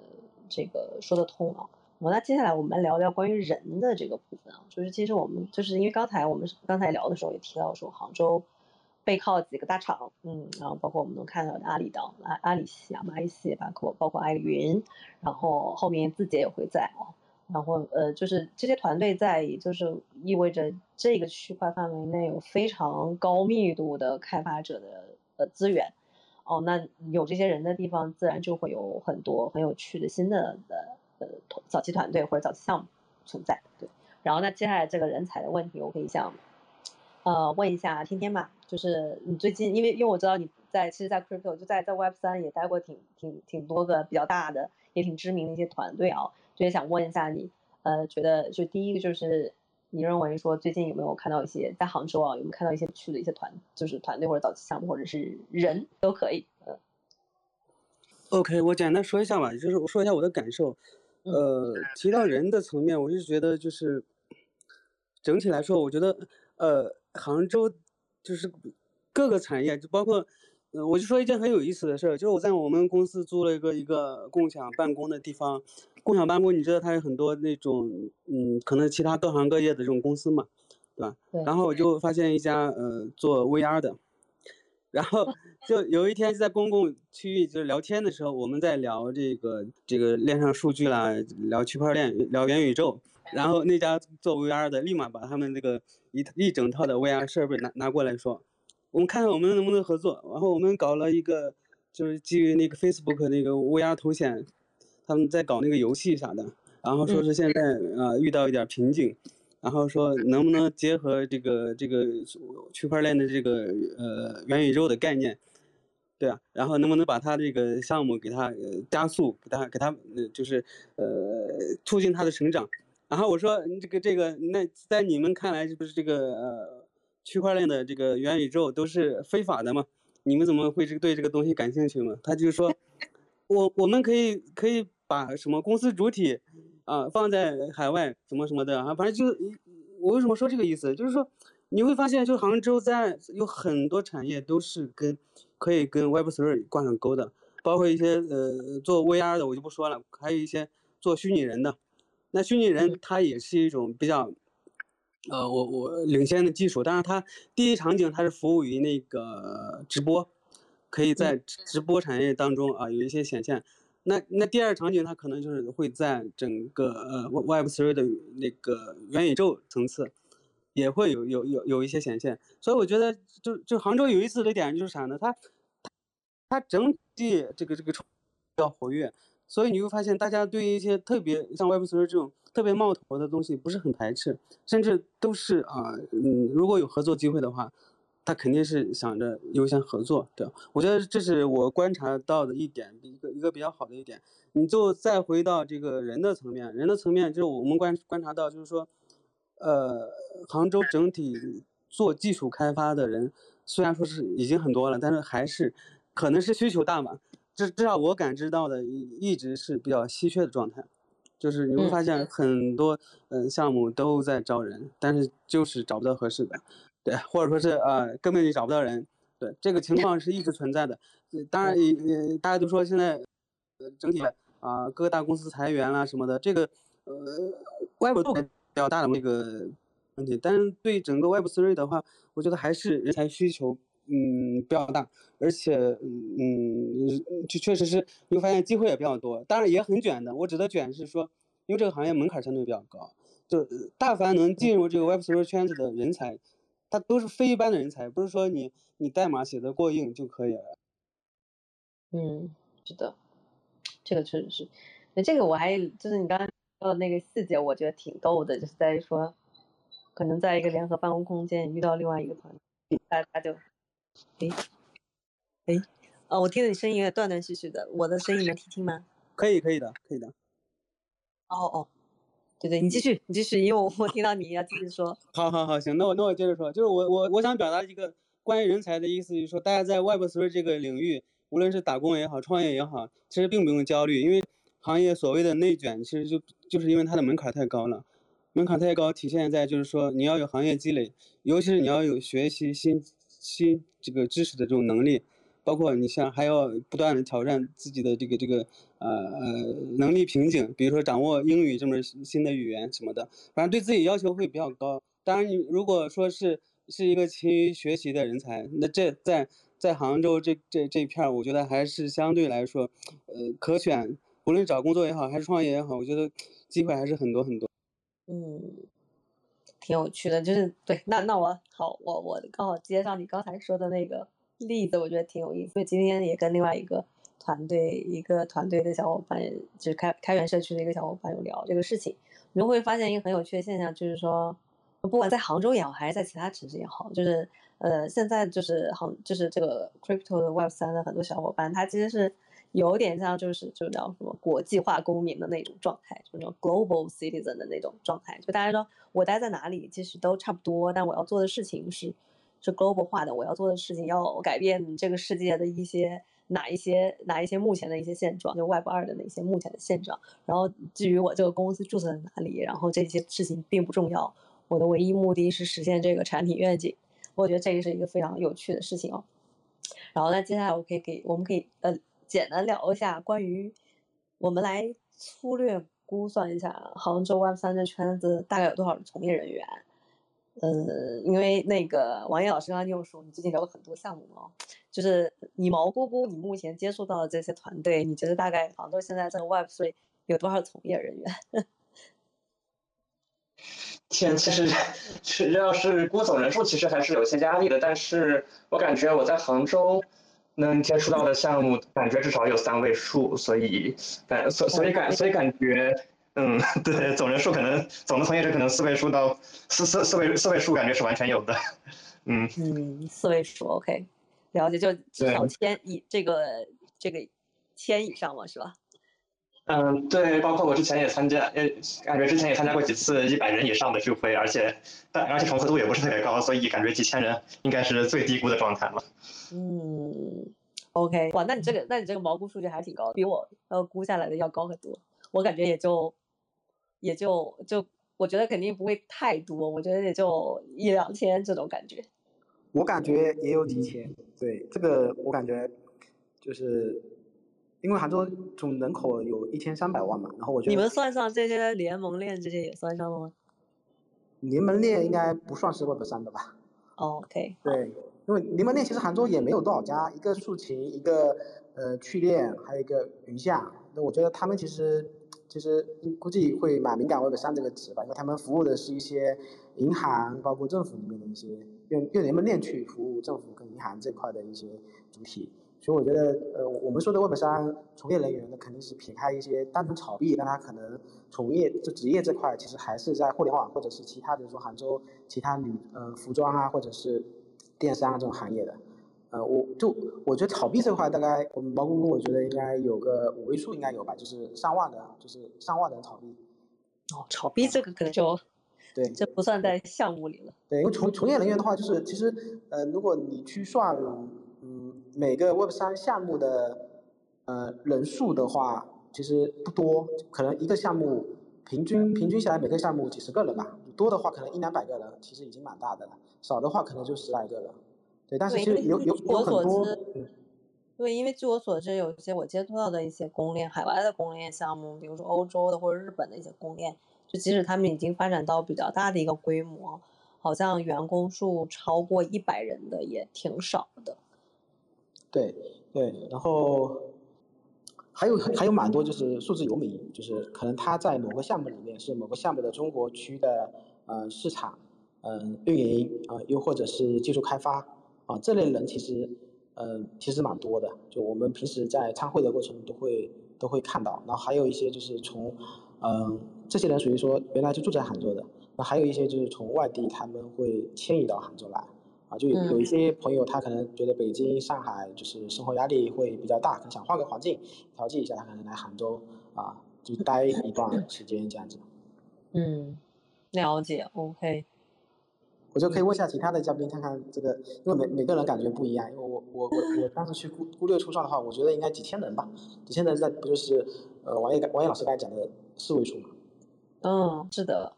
Speaker 6: 这个说得通啊。那接下来我们来聊聊关于人的这个部分啊，就是其实我们就是因为刚才我们刚才聊的时候也提到说，杭州背靠几个大厂，嗯，然后包括我们能看到的阿里的阿阿里系啊、蚂蚁系，包括包括阿里云，然后后面字节也会在啊，然后呃，就是这些团队在，也就是意味着这个区块范围内有非常高密度的开发者的呃资源，哦，那有这些人的地方，自然就会有很多很有趣的新的的。呃，早期团队或者早期项目存在，对。然后那接下来这个人才的问题，我可以想，呃，问一下天天吧，就是你最近，因为因为我知道你在，其实，在 crypto 就在在 Web 三也待过挺挺挺多个比较大的，也挺知名的一些团队啊，就也想问一下你，呃，觉得就第一个就是你认为说最近有没有看到一些在杭州啊，有没有看到一些去的一些团，就是团队或者早期项目或者是人都可以，呃。
Speaker 4: OK，我简单说一下吧，就是我说一下我的感受。呃，提到人的层面，我就觉得就是整体来说，我觉得呃，杭州就是各个产业，就包括，呃，我就说一件很有意思的事儿，就是我在我们公司租了一个一个共享办公的地方，共享办公，你知道它有很多那种，嗯，可能其他各行各业的这种公司嘛，对吧？对。然后我就发现一家呃做 VR 的。然后 就有一天在公共区域就是聊天的时候，我们在聊这个这个链上数据啦，聊区块链，聊元宇宙。然后那家做 VR 的立马把他们这个一一整套的 VR 设备拿拿过来说，我们看看我们能不能合作。然后我们搞了一个就是基于那个 Facebook 那个 VR 头显，他们在搞那个游戏啥的。然后说是现在啊遇到一点瓶颈。然后说能不能结合这个这个区块链的这个呃元宇宙的概念，对啊，然后能不能把它这个项目给它加速，给它给它就是呃促进它的成长。然后我说这个这个那在你们看来是不是这个呃区块链的这个元宇宙都是非法的嘛？你们怎么会是对这个东西感兴趣嘛？他就说，我我们可以可以把什么公司主体啊放在海外什么什么的啊，反正就我为什么说这个意思？就是说你会发现，就杭州在有很多产业都是跟可以跟 Web3 挂上钩的，包括一些呃做 VR 的我就不说了，还有一些做虚拟人的。那虚拟人它也是一种比较。呃，我我领先的技术，但是它第一场景它是服务于那个直播，可以在直播产业当中啊有一些显现。那那第二场景它可能就是会在整个呃 Web Three 的那个元宇宙层次，也会有有有有一些显现。所以我觉得就就杭州有意思的点就是啥呢？它它整体这个这个比较活跃。所以你会发现，大家对于一些特别像 Web Three 这种特别冒头的东西不是很排斥，甚至都是啊，嗯，如果有合作机会的话，他肯定是想着优先合作。对，我觉得这是我观察到的一点，一个一个比较好的一点。你就再回到这个人的层面，人的层面就是我们观观察到，就是说，呃，杭州整体做技术开发的人虽然说是已经很多了，但是还是可能是需求大嘛。至至少我感知到的一一直是比较稀缺的状态，就是你会发现很多嗯项目都在招人，但是就是找不到合适的，对，或者说是呃根本就找不到人，对，这个情况是一直存在的。当然也也大家都说现在整体啊各个大公司裁员啦什么的，这个呃外部比较大的那个问题，但是对整个 Web Three 的话，我觉得还是人才需求。嗯，比较大，而且嗯，就确实是你会发现机会也比较多，当然也很卷的。我指的卷是说，因为这个行业门槛相对比较高，就大凡能进入这个 Web3 圈子的人才，他都是非一般的人才，不是说你你代码写的过硬就可以了。
Speaker 6: 嗯，是的，这个确实是。那这个我还就是你刚刚说的那个细节，我觉得挺逗的，就是在于说，可能在一个联合办公空间遇到另外一个团队，大家就。哎，哎，哦，我听着你声音有点断断续续的，我的声音能听清吗？
Speaker 4: 可以，可以的，可以的。
Speaker 6: 哦哦，对对，你继续，你继续，因为我我听到你要继续说。
Speaker 4: 好好好，行，那我那我接着说，就是我我我想表达一个关于人才的意思，就是说大家在 Web3 这个领域，无论是打工也好，创业也好，其实并不用焦虑，因为行业所谓的内卷，其实就就是因为它的门槛太高了，门槛太高，体现在就是说你要有行业积累，尤其是你要有学习新。新这个知识的这种能力，包括你像还要不断的挑战自己的这个这个呃呃能力瓶颈，比如说掌握英语这门新的语言什么的，反正对自己要求会比较高。当然，你如果说是是一个勤于学习的人才，那这在在杭州这这这片儿，我觉得还是相对来说，呃，可选，无论找工作也好，还是创业也好，我觉得机会还是很多很多。
Speaker 6: 嗯。挺有趣的，就是对，那那我好，我我刚好接上你刚才说的那个例子，我觉得挺有意思。所以今天也跟另外一个团队，一个团队的小伙伴，就是开开源社区的一个小伙伴有聊这个事情。你们会发现一个很有趣的现象，就是说，不管在杭州也好，还是在其他城市也好，就是呃，现在就是杭，就是这个 crypto 的 Web 三的很多小伙伴，他其实是。有点像就是就叫什么国际化公民的那种状态，就那种 global citizen 的那种状态。就大家说我待在哪里，其实都差不多，但我要做的事情是是 global 化的。我要做的事情要改变这个世界的一些哪一些哪一些目前的一些现状，就 Web 二的那些目前的现状。然后至于我这个公司注册在哪里，然后这些事情并不重要。我的唯一目的是实现这个产品愿景。我觉得这个是一个非常有趣的事情哦。然后那接下来我可以给我们可以呃。简单聊一下关于，我们来粗略估算一下杭州 Web 三这圈子大概有多少从业人员。呃，因为那个王烨老师刚刚又说你最近聊了很多项目哦，就是你毛估估你目前接触到的这些团队，你觉得大概杭州现在这个 Web 三有多少从业人员？
Speaker 2: 天，其实，是要是估总人数，其实还是有些压力的。但是我感觉我在杭州。能接触到的项目，感觉至少有三位数，所以感所所以感所以感觉，嗯，对，总人数可能总的从业者可能四位数到四四四位四位数，感觉是完全有的，
Speaker 6: 嗯嗯，四位数，OK，了解，就至少千以这个这个千以上嘛，是吧？
Speaker 2: 嗯，对，包括我之前也参加，呃，感觉之前也参加过几次一百人以上的聚会，而且但而且重合度也不是特别高，所以感觉几千人应该是最低估的状态了。
Speaker 6: 嗯，OK，哇，那你这个那你这个毛估数据还挺高，比我呃估下来的要高很多。我感觉也就也就就，我觉得肯定不会太多，我觉得也就一两千这种感觉。
Speaker 5: 我感觉也有几千，对这个我感觉就是。因为杭州总人口有一千三百万嘛，然后我觉得
Speaker 6: 你们算上这些联盟链这些也算上了吗？
Speaker 5: 联盟链应该不算是 Web 三的吧
Speaker 6: ？OK。
Speaker 5: 对，因为联盟链其实杭州也没有多少家，一个竖琴，一个呃趣链，还有一个云下。那我觉得他们其实其实估计会蛮敏感 Web 三这个词吧，因为他们服务的是一些银行，包括政府里面的一些用用联盟链去服务政府跟银行这块的一些主体。所以我觉得，呃，我们说的 Web 三从业人员呢，肯定是撇开一些单纯炒币，但他可能从业就职业这块，其实还是在互联网或者是其他，比如说杭州其他女呃服装啊，或者是电商啊这种行业的。呃，我就我觉得炒币这块，大概我们毛公公，我觉得应该有个五位数，应该有吧，就是上万的，就是上万人炒币。
Speaker 6: 哦，炒币这个可能就
Speaker 5: 对，
Speaker 6: 这不算在项目里了。
Speaker 5: 对，因为从从业人员的话，就是其实呃，如果你去算。嗯每个 Web 三项目的呃人数的话，其实不多，可能一个项目平均平均下来每个项目几十个人吧，多的话可能一两百个人，其实已经蛮大的了，少的话可能就十来个人。对，但是其实有有有很多。
Speaker 6: 对，因为据我所知，有一些我接触到的一些公链，海外的公链项目，比如说欧洲的或者日本的一些公链，就即使他们已经发展到比较大的一个规模，好像员工数超过一百人的也挺少的。
Speaker 5: 对对，然后还有还有蛮多就是数字游民，就是可能他在某个项目里面是某个项目的中国区的呃市场嗯运营啊，又或者是技术开发啊这类人其实呃其实蛮多的，就我们平时在参会的过程都会都会看到，然后还有一些就是从嗯这些人属于说原来就住在杭州的，那还有一些就是从外地他们会迁移到杭州来。啊，就有有一些朋友，他可能觉得北京、上海就是生活压力会比较大，可能想换个环境调剂一下，他可能来杭州啊，就待一段时间这样子。
Speaker 6: 嗯，了解，OK。
Speaker 5: 我就可以问一下其他的嘉宾，看看这个，因为每每个人感觉不一样。因为我我我我当时去估估略初算的话，我觉得应该几千人吧，几千人在不就是呃王烨王烨老师刚才讲的四位数吗？
Speaker 6: 嗯，是的。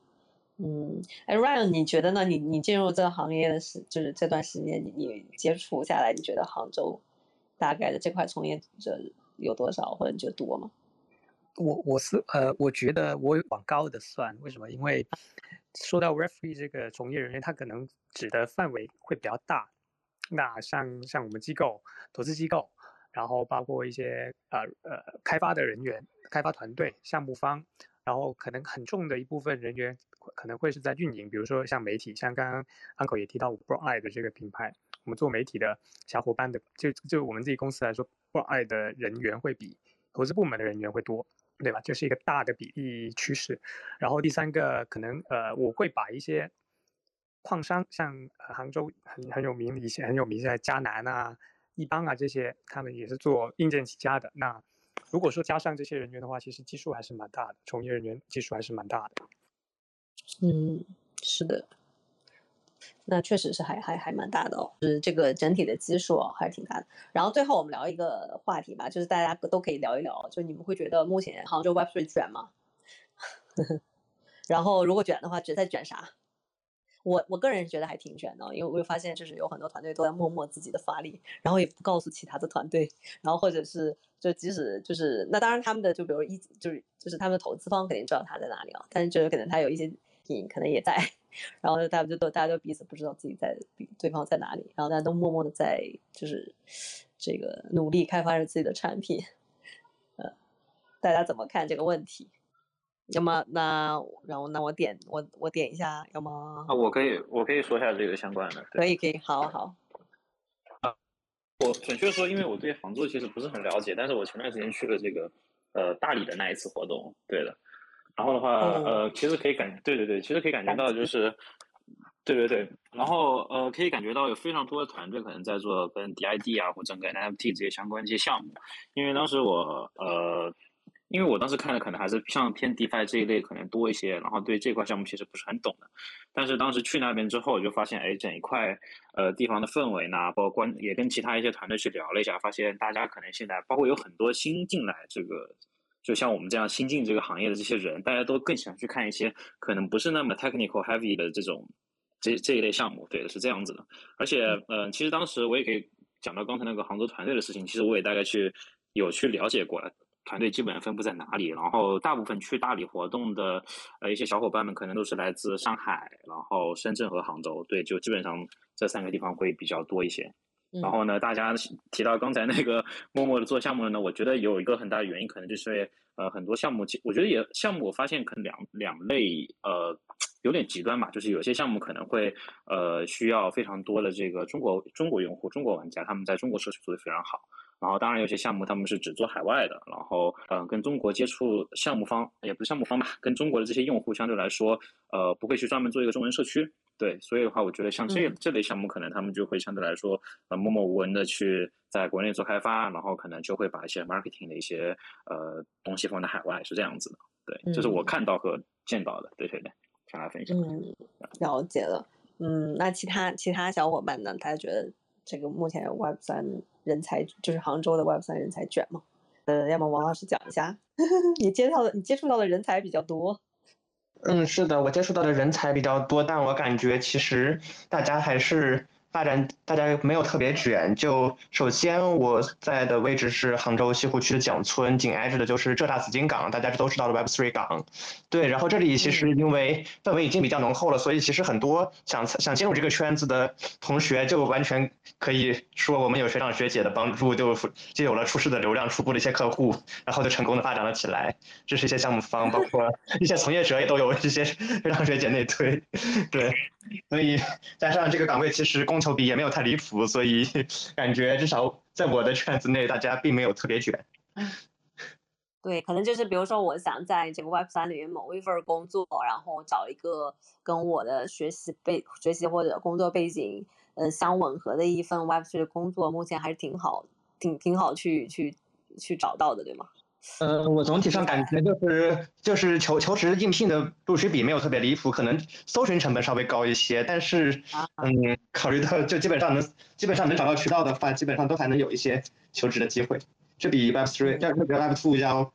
Speaker 6: 嗯，哎，Ryan，你觉得呢？你你进入这个行业的时，就是这段时间，你你接触下来，你觉得杭州大概的这块从业者有多少，或者你觉得多吗？
Speaker 8: 我我是呃，我觉得我往高的算，为什么？因为说到 referee 这个从业人员，他可能指的范围会比较大。那像像我们机构、投资机构，然后包括一些呃呃开发的人员、开发团队、项目方。然后可能很重的一部分人员可能会是在运营，比如说像媒体，像刚刚 Uncle 也提到 b r o a d 的这个品牌，我们做媒体的小伙伴的，就就我们自己公司来说 b r o a d 的人员会比投资部门的人员会多，对吧？这是一个大的比例趋势。然后第三个可能呃，我会把一些矿商，像杭州很很有名的一些很有名的嘉南啊、一邦啊这些，他们也是做硬件起家的。那如果说加上这些人员的话，其实基数还是蛮大的，从业人员基数还是蛮大的。
Speaker 6: 嗯，是的，那确实是还还还蛮大的哦，就是这个整体的基数哦，还是挺大的。然后最后我们聊一个话题吧，就是大家都可以聊一聊，就你们会觉得目前杭州 Web3 卷吗？然后如果卷的话，在卷啥？我我个人觉得还挺卷的，因为我会发现就是有很多团队都在默默自己的发力，然后也不告诉其他的团队，然后或者是就即使就是那当然他们的就比如一就是就是他们的投资方肯定知道他在哪里啊，但是就是可能他有一些影可能也在，然后大家就都大家都彼此不知道自己在对方在哪里，然后大家都默默的在就是这个努力开发着自己的产品，呃，大家怎么看这个问题？要么那然后那我点我我点一下，要么
Speaker 3: 啊，我可以我可以说一下这个相关的，
Speaker 6: 可以可以，好好。
Speaker 3: 啊，我准确说，因为我对杭州其实不是很了解，但是我前段时间去了这个呃大理的那一次活动，对的。然后的话，呃，其实可以感，对对对，其实可以感觉到就是，对对对，然后呃，可以感觉到有非常多的团队可能在做跟 DID 啊或整个 NFT 这些相关一些项目，因为当时我呃。因为我当时看的可能还是像偏 DeFi 这一类可能多一些，然后对这块项目其实不是很懂的。但是当时去那边之后，我就发现，哎，整一块呃地方的氛围呢，包括关也跟其他一些团队去聊了一下，发现大家可能现在包括有很多新进来这个，就像我们这样新进这个行业的这些人，大家都更喜欢去看一些可能不是那么 technical heavy 的这种这这一类项目。对，是这样子的。而且，呃，其实当时我也可以讲到刚才那个杭州团队的事情，其实我也大概去有去了解过了。团队基本上分布在哪里？然后大部分去大理活动的呃一些小伙伴们，可能都是来自上海、然后深圳和杭州。对，就基本上这三个地方会比较多一些。然后呢，大家提到刚才那个 默默的做项目的呢，我觉得有一个很大的原因，可能就是呃很多项目，我觉得也项目我发现可能两两类呃有点极端吧，就是有些项目可能会呃需要非常多的这个中国中国用户、中国玩家，他们在中国社区做的非常好。然后当然有些项目他们是只做海外的，然后嗯跟中国接触项目方也不是项目方吧，跟中国的这些用户相对来说，呃不会去专门做一个中文社区，对，所以的话我觉得像这这类项目可能他们就会相对来说呃默默无闻的去在国内做开发，然后可能就会把一些 marketing 的一些呃东西放在海外，是这样子的，对，这是我看到和见到的，对对对，向大家分享。
Speaker 6: 嗯，了解了，嗯，那其他其他小伙伴呢？大家觉得？这个目前 Web 三人才就是杭州的 Web 三人才卷吗？呃，要么王老师讲一下，你接到的你接触到的人才比较多。
Speaker 2: 嗯，是的，我接触到的人才比较多，但我感觉其实大家还是。发展大家没有特别卷，就首先我在的位置是杭州西湖区的蒋村，紧挨着的就是浙大紫金港，大家都知道的 Web3 港。对，然后这里其实因为氛围已经比较浓厚了，所以其实很多想想进入这个圈子的同学，就完全可以说我们有学长学姐的帮助，就就有了初始的流量，初步的一些客户，然后就成功的发展了起来。这是一些项目方，包括一些从业者也都有这些学长学姐内推，对。所以加上这个岗位其实供求比也没有太离谱，所以 感觉至少在我的圈子内，大家并没有特别卷。
Speaker 6: 对，可能就是比如说，我想在这个 Web 三里面某一份工作，然后找一个跟我的学习背、学习或者工作背景呃相吻合的一份 Web 3的工作，目前还是挺好、挺挺好去去去找到的，对吗？
Speaker 2: 呃，我总体上感觉就是就是求求职应聘的录取比没有特别离谱，可能搜寻成本稍微高一些，但是嗯，考虑到就基本上能基本上能找到渠道的话，基本上都还能有一些求职的机会，这比 Web Three 这比 Web Two 要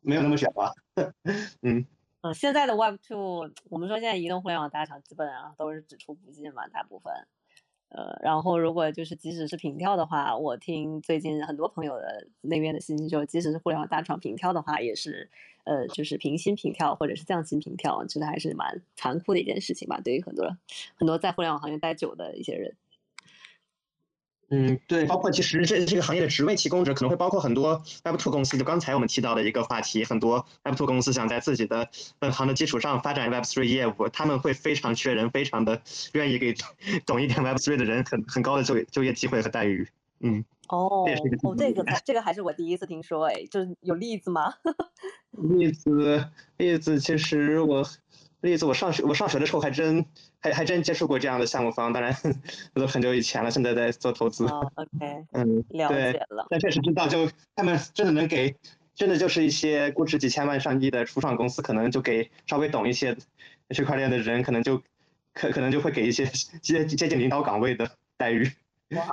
Speaker 2: 没有那么卷吧？
Speaker 6: 嗯嗯，现在的 Web Two，我们说现在移动互联网大厂基本上都是只出不进嘛，大部分。呃，然后如果就是即使是平跳的话，我听最近很多朋友的那边的信息，就即使是互联网大厂平跳的话，也是呃，就是平薪平跳或者是降薪平跳，觉得还是蛮残酷的一件事情吧，对于很多很多在互联网行业待久的一些人。
Speaker 2: 嗯，对，包括其实这这个行业的职位提供者可能会包括很多 Web Two 公司，就刚才我们提到的一个话题，很多 Web Two 公司想在自己的本行的基础上发展 Web Three 业务，他们会非常缺人，非常的愿意给懂一点 Web Three 的人很很高的就业就业机会和待遇。嗯，
Speaker 6: 哦，哦，这个这个还是我第一次听说，哎，就是有例子吗？
Speaker 2: 例 子例子，其实我。例子，我上学我上学的时候还真还还真接触过这样的项目方，当然 都很久以前了，现在在做投资。
Speaker 6: OK，
Speaker 2: 嗯，
Speaker 6: 了解了。
Speaker 2: 但确实知道，就他们真的能给，真的就是一些估值几千万上亿的初创公司，可能就给稍微懂一些区块链的人，可能就可可能就会给一些接接近领导岗位的待遇。
Speaker 6: 哇，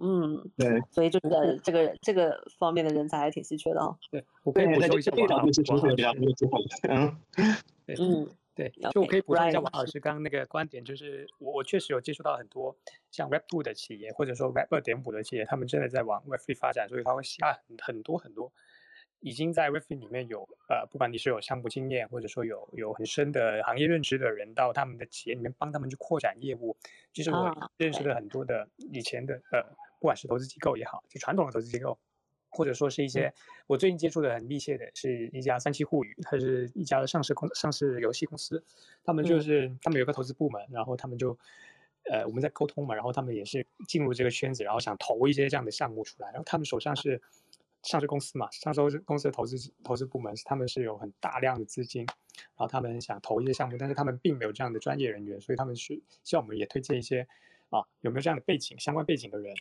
Speaker 6: 嗯，
Speaker 2: 对，
Speaker 6: 所以就是这个这个方面的人才还挺稀缺的哦。
Speaker 8: 对，我可以补充一下王老师，
Speaker 2: 嗯，
Speaker 6: 嗯。
Speaker 8: 对，就我可以补充一下王老师刚刚那个观点，就是我我确实有接触到很多像 Web Two 的企业，或者说 Web 二点五的企业，他们真的在往 Web Three 发展，所以他会吸纳很多很多已经在 Web Three 里面有呃，不管你是有项目经验，或者说有有很深的行业认知的人，到他们的企业里面帮他们去扩展业务。其实我认识了很多的以前的呃，不管是投资机构也好，就传统的投资机构。或者说是一些我最近接触的很密切的，是一家三七互娱，它是一家的上市公上市游戏公司，他们就是他们有个投资部门，然后他们就呃我们在沟通嘛，然后他们也是进入这个圈子，然后想投一些这样的项目出来，然后他们手上是上市公司嘛，上市公司的投资投资部门，他们是有很大量的资金，然后他们想投一些项目，但是他们并没有这样的专业人员，所以他们是希望我们也推荐一些啊有没有这样的背景相关背景的人。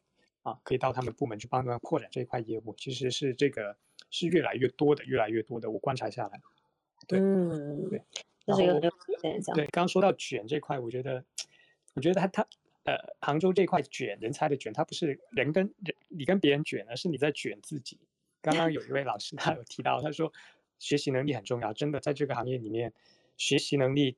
Speaker 8: 啊，可以到他们部门去帮他们扩展这一块业务，其实是这个是越来越多的，越来越多的。我观察下来，对，对，
Speaker 6: 这是一个现象。
Speaker 8: 对，刚刚说到卷这块，我觉得，我觉得他他呃，杭州这块卷人才的卷，他不是人跟人你跟别人卷，而是你在卷自己。刚刚有一位老师他有提到，他说学习能力很重要，真的在这个行业里面，学习能力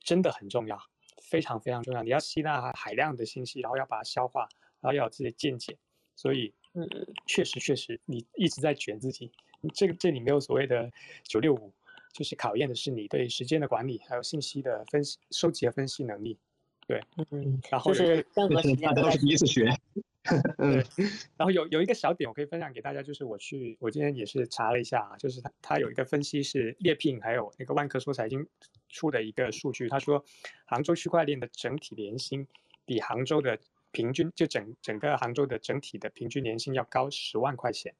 Speaker 8: 真的很重要，非常非常重要。你要吸纳海量的信息，然后要把它消化，然后要有自己的见解，所以。嗯，确实确实，你一直在卷自己。这个这里没有所谓的九六五，就是考验的是你对时间的管理，还有信息的分析、收集和分析能力。对，嗯，然后
Speaker 6: 就是任何时
Speaker 2: 间 都是第一次学。
Speaker 8: 对，然后有有一个小点我可以分享给大家，就是我去我今天也是查了一下啊，就是他他有一个分析是猎聘还有那个万科说财经出的一个数据，他说杭州区块链的整体年薪比杭州的。平均就整整个杭州的整体的平均年薪要高十万块钱，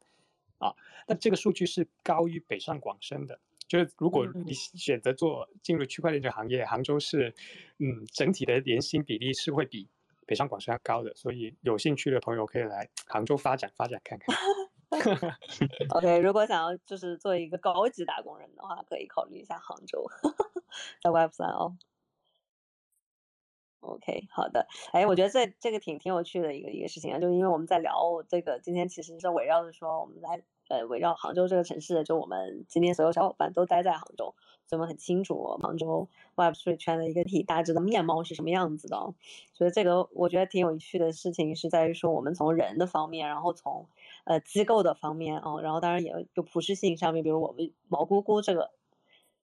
Speaker 8: 啊，那这个数据是高于北上广深的。就是如果你选择做进入区块链这个行业，杭州是，嗯，整体的年薪比例是会比北上广深要高的。所以有兴趣的朋友可以来杭州发展发展看看。
Speaker 6: OK，如果想要就是做一个高级打工人的话，可以考虑一下杭州，在 Web 三哦。OK，好的。哎，我觉得这这个挺挺有趣的一个一个事情啊，就因为我们在聊这个，今天其实是围绕着说，我们来呃围绕杭州这个城市，就我们今天所有小伙伴都待在杭州，所以我们很清楚杭州 Web3 圈的一个体大致的面貌是什么样子的。所以这个我觉得挺有趣的事情是在于说，我们从人的方面，然后从呃机构的方面啊，然后当然也有普适性上面，比如我们毛姑姑这个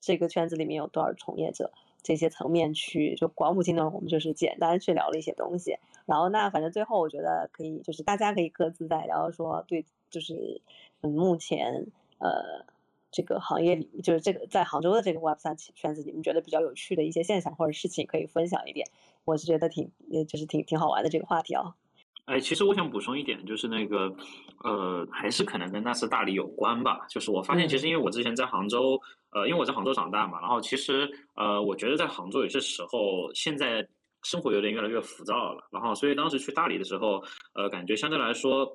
Speaker 6: 这个圈子里面有多少从业者。这些层面去，就广谱性的，我们就是简单去聊了一些东西。然后那反正最后我觉得可以，就是大家可以各自在聊说，对，就是嗯，目前呃这个行业里，就是这个在杭州的这个 Web 三圈子，你们觉得比较有趣的一些现象或者事情，可以分享一点。我是觉得挺，就是挺挺好玩的这个话题啊。
Speaker 3: 哎，其实我想补充一点，就是那个，呃，还是可能跟那次大理有关吧。就是我发现，其实因为我之前在杭州，呃，因为我在杭州长大嘛，然后其实，呃，我觉得在杭州有些时候，现在生活有点越来越浮躁了。然后，所以当时去大理的时候，呃，感觉相对来说，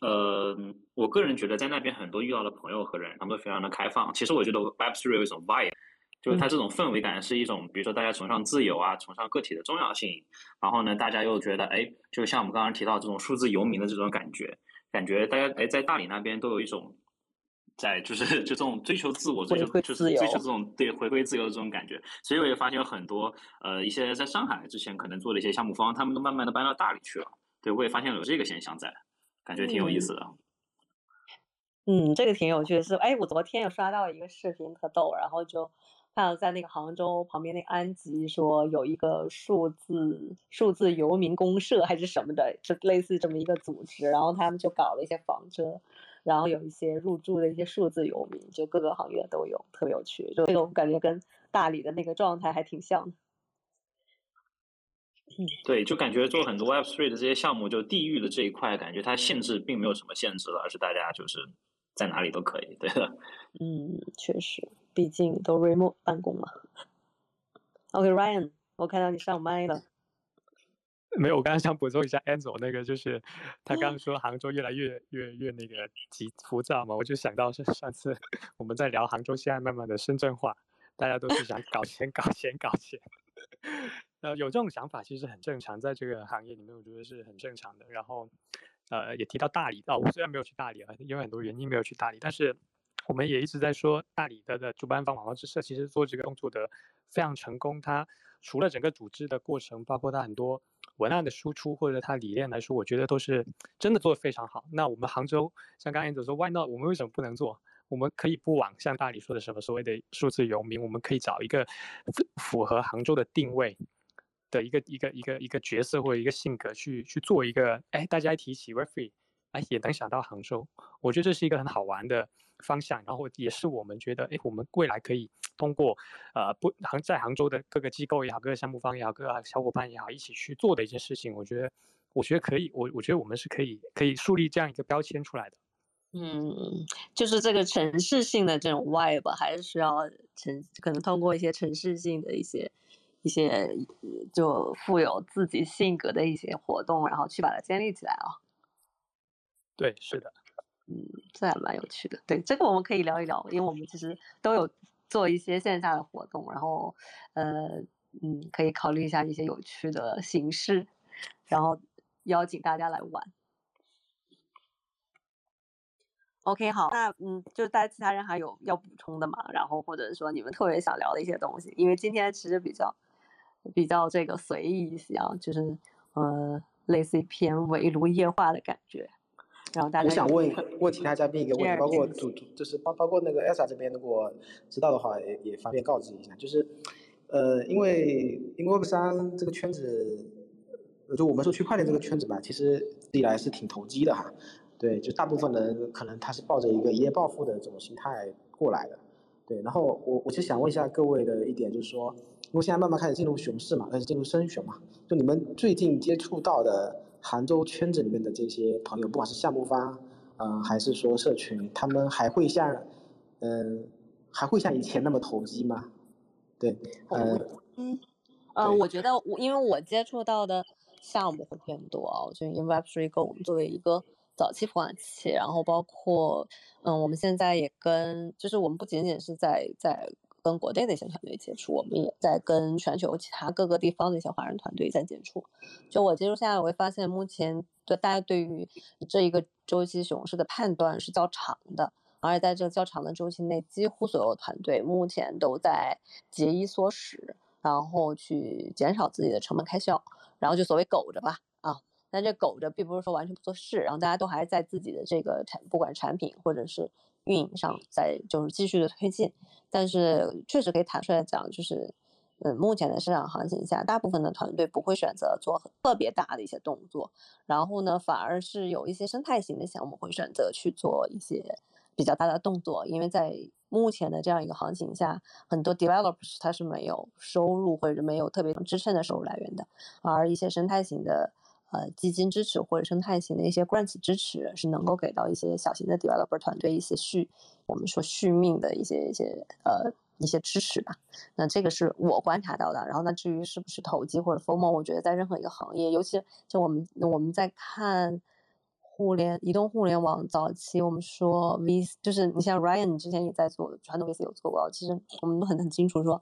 Speaker 3: 呃，我个人觉得在那边很多遇到的朋友和人，他们都非常的开放。其实我觉得 Web Three 有一种 vibe。就是它这种氛围感是一种，比如说大家崇尚自由啊，崇尚个体的重要性，然后呢，大家又觉得，哎，就像我们刚刚提到这种数字游民的这种感觉，感觉大家哎在大理那边都有一种，在就是就这种追求自我，追求就是追求这种对回归自由的这种感觉，所以我也发现有很多呃一些在上海之前可能做的一些项目方，他们都慢慢的搬到大理去了，对我也发现有这个现象在，感觉挺有意思的。
Speaker 6: 嗯，这个挺有趣的是，哎，我昨天有刷到一个视频特逗，然后就。看到在那个杭州旁边那个安吉说有一个数字数字游民公社还是什么的，就类似这么一个组织，然后他们就搞了一些房车，然后有一些入驻的一些数字游民，就各个行业都有，特别有趣。就这个我感觉跟大理的那个状态还挺像的。
Speaker 3: 对，就感觉做很多 Web Three 的这些项目，就地域的这一块，感觉它限制并没有什么限制了，而是大家就是在哪里都可以，对的。
Speaker 6: 嗯，确实。毕竟都 remote 办公嘛。OK，Ryan，我看到你上麦了。
Speaker 8: 没有，我刚刚想补充一下 Angel 那个，就是他刚刚说杭州越来越越越那个急浮躁嘛，我就想到是上次我们在聊杭州现在慢慢的深圳化，大家都是想搞钱搞钱搞钱。呃，有这种想法其实很正常，在这个行业里面，我觉得是很正常的。然后，呃，也提到大理，哦，我虽然没有去大理啊，因为很多原因没有去大理，但是。我们也一直在说，大理的的主办方网络之社其实做这个动作的非常成功。它除了整个组织的过程，包括它很多文案的输出或者它理念来说，我觉得都是真的做的非常好。那我们杭州像刚才总说，Why not？我们为什么不能做？我们可以不往像大理说的什么所谓的数字游民，我们可以找一个符合杭州的定位的一个一个一个一个角色或者一个性格去去做一个。哎，大家一提起 referee 哎，也能想到杭州。我觉得这是一个很好玩的。方向，然后也是我们觉得，哎，我们未来可以通过，呃，不杭在杭州的各个机构也好，各个项目方也好，各个小伙伴也好，一起去做的一件事情。我觉得，我觉得可以，我我觉得我们是可以可以树立这样一个标签出来的。
Speaker 6: 嗯，就是这个城市性的这种 vibe，还是需要城可能通过一些城市性的一些一些就富有自己性格的一些活动，然后去把它建立起来啊。
Speaker 8: 对，是的。
Speaker 6: 嗯，这还蛮有趣的。对，这个我们可以聊一聊，因为我们其实都有做一些线下的活动，然后呃嗯，可以考虑一下一些有趣的形式，然后邀请大家来玩。OK，好，那嗯，就是大家其他人还有要补充的嘛？然后或者说你们特别想聊的一些东西，因为今天其实比较比较这个随意一些啊，就是呃，类似于偏围炉夜话的感觉。然后大家，
Speaker 5: 我想问问其他嘉宾一个问题，包括主就是包包括那个 Elsa 这边，如果知道的话，也也方便告知一下。就是，呃，因为因为 Web 三这个圈子，就我们说区块链这个圈子吧，其实历来是挺投机的哈。对，就大部分人可能他是抱着一个一夜暴富的这种心态过来的。对，然后我我就想问一下各位的一点，就是说，因为现在慢慢开始进入熊市嘛，开始进入深熊嘛，就你们最近接触到的。杭州圈子里面的这些朋友，不管是项目方，嗯，还是说社群，他们还会像，嗯，还会像以前那么投机吗？对，
Speaker 6: 呃，嗯，呃，我觉得我因为我接触到的项目会偏多啊，就因为 Web3 Go 我们作为一个早期孵化器，然后包括，嗯，我们现在也跟，就是我们不仅仅是在在。跟国内的一些团队接触，我们也在跟全球其他各个地方的一些华人团队在接触。就我接触下来，我会发现，目前对大家对于这一个周期熊市的判断是较长的，而且在这个较长的周期内，几乎所有团队目前都在节衣缩食，然后去减少自己的成本开销，然后就所谓苟着吧，啊，但这苟着并不是说完全不做事，然后大家都还是在自己的这个产，不管产品或者是。运营上在就是继续的推进，但是确实可以坦率的讲，就是嗯，目前的市场行情下，大部分的团队不会选择做特别大的一些动作，然后呢，反而是有一些生态型的项目会选择去做一些比较大的动作，因为在目前的这样一个行情下，很多 developers 他是没有收入或者没有特别支撑的收入来源的，而一些生态型的。呃，基金支持或者生态型的一些 grants 支持是能够给到一些小型的 developer 团队一些续，我们说续命的一些一些呃一些支持吧。那这个是我观察到的。然后那至于是不是投机或者 FOMO 我觉得在任何一个行业，尤其就我们我们在看互联移动互联网早期，我们说 V 就是你像 Ryan 之前也在做传统 VC 有做过，其实我们都很很清楚说，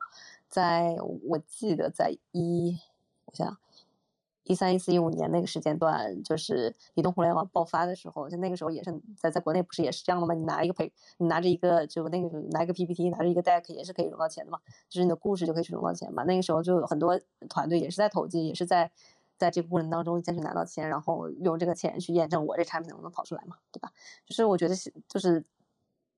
Speaker 6: 在我记得在一我想。一三一四一五年那个时间段，就是移动互联网爆发的时候，就那个时候也是在在国内不是也是这样的吗？你拿一个培，你拿着一个就那个拿一个 PPT，拿着一个 deck 也是可以融到钱的嘛，就是你的故事就可以去融到钱嘛。那个时候就有很多团队也是在投机，也是在在这个过程当中坚持拿到钱，然后用这个钱去验证我这产品能不能跑出来嘛，对吧？就是我觉得是就是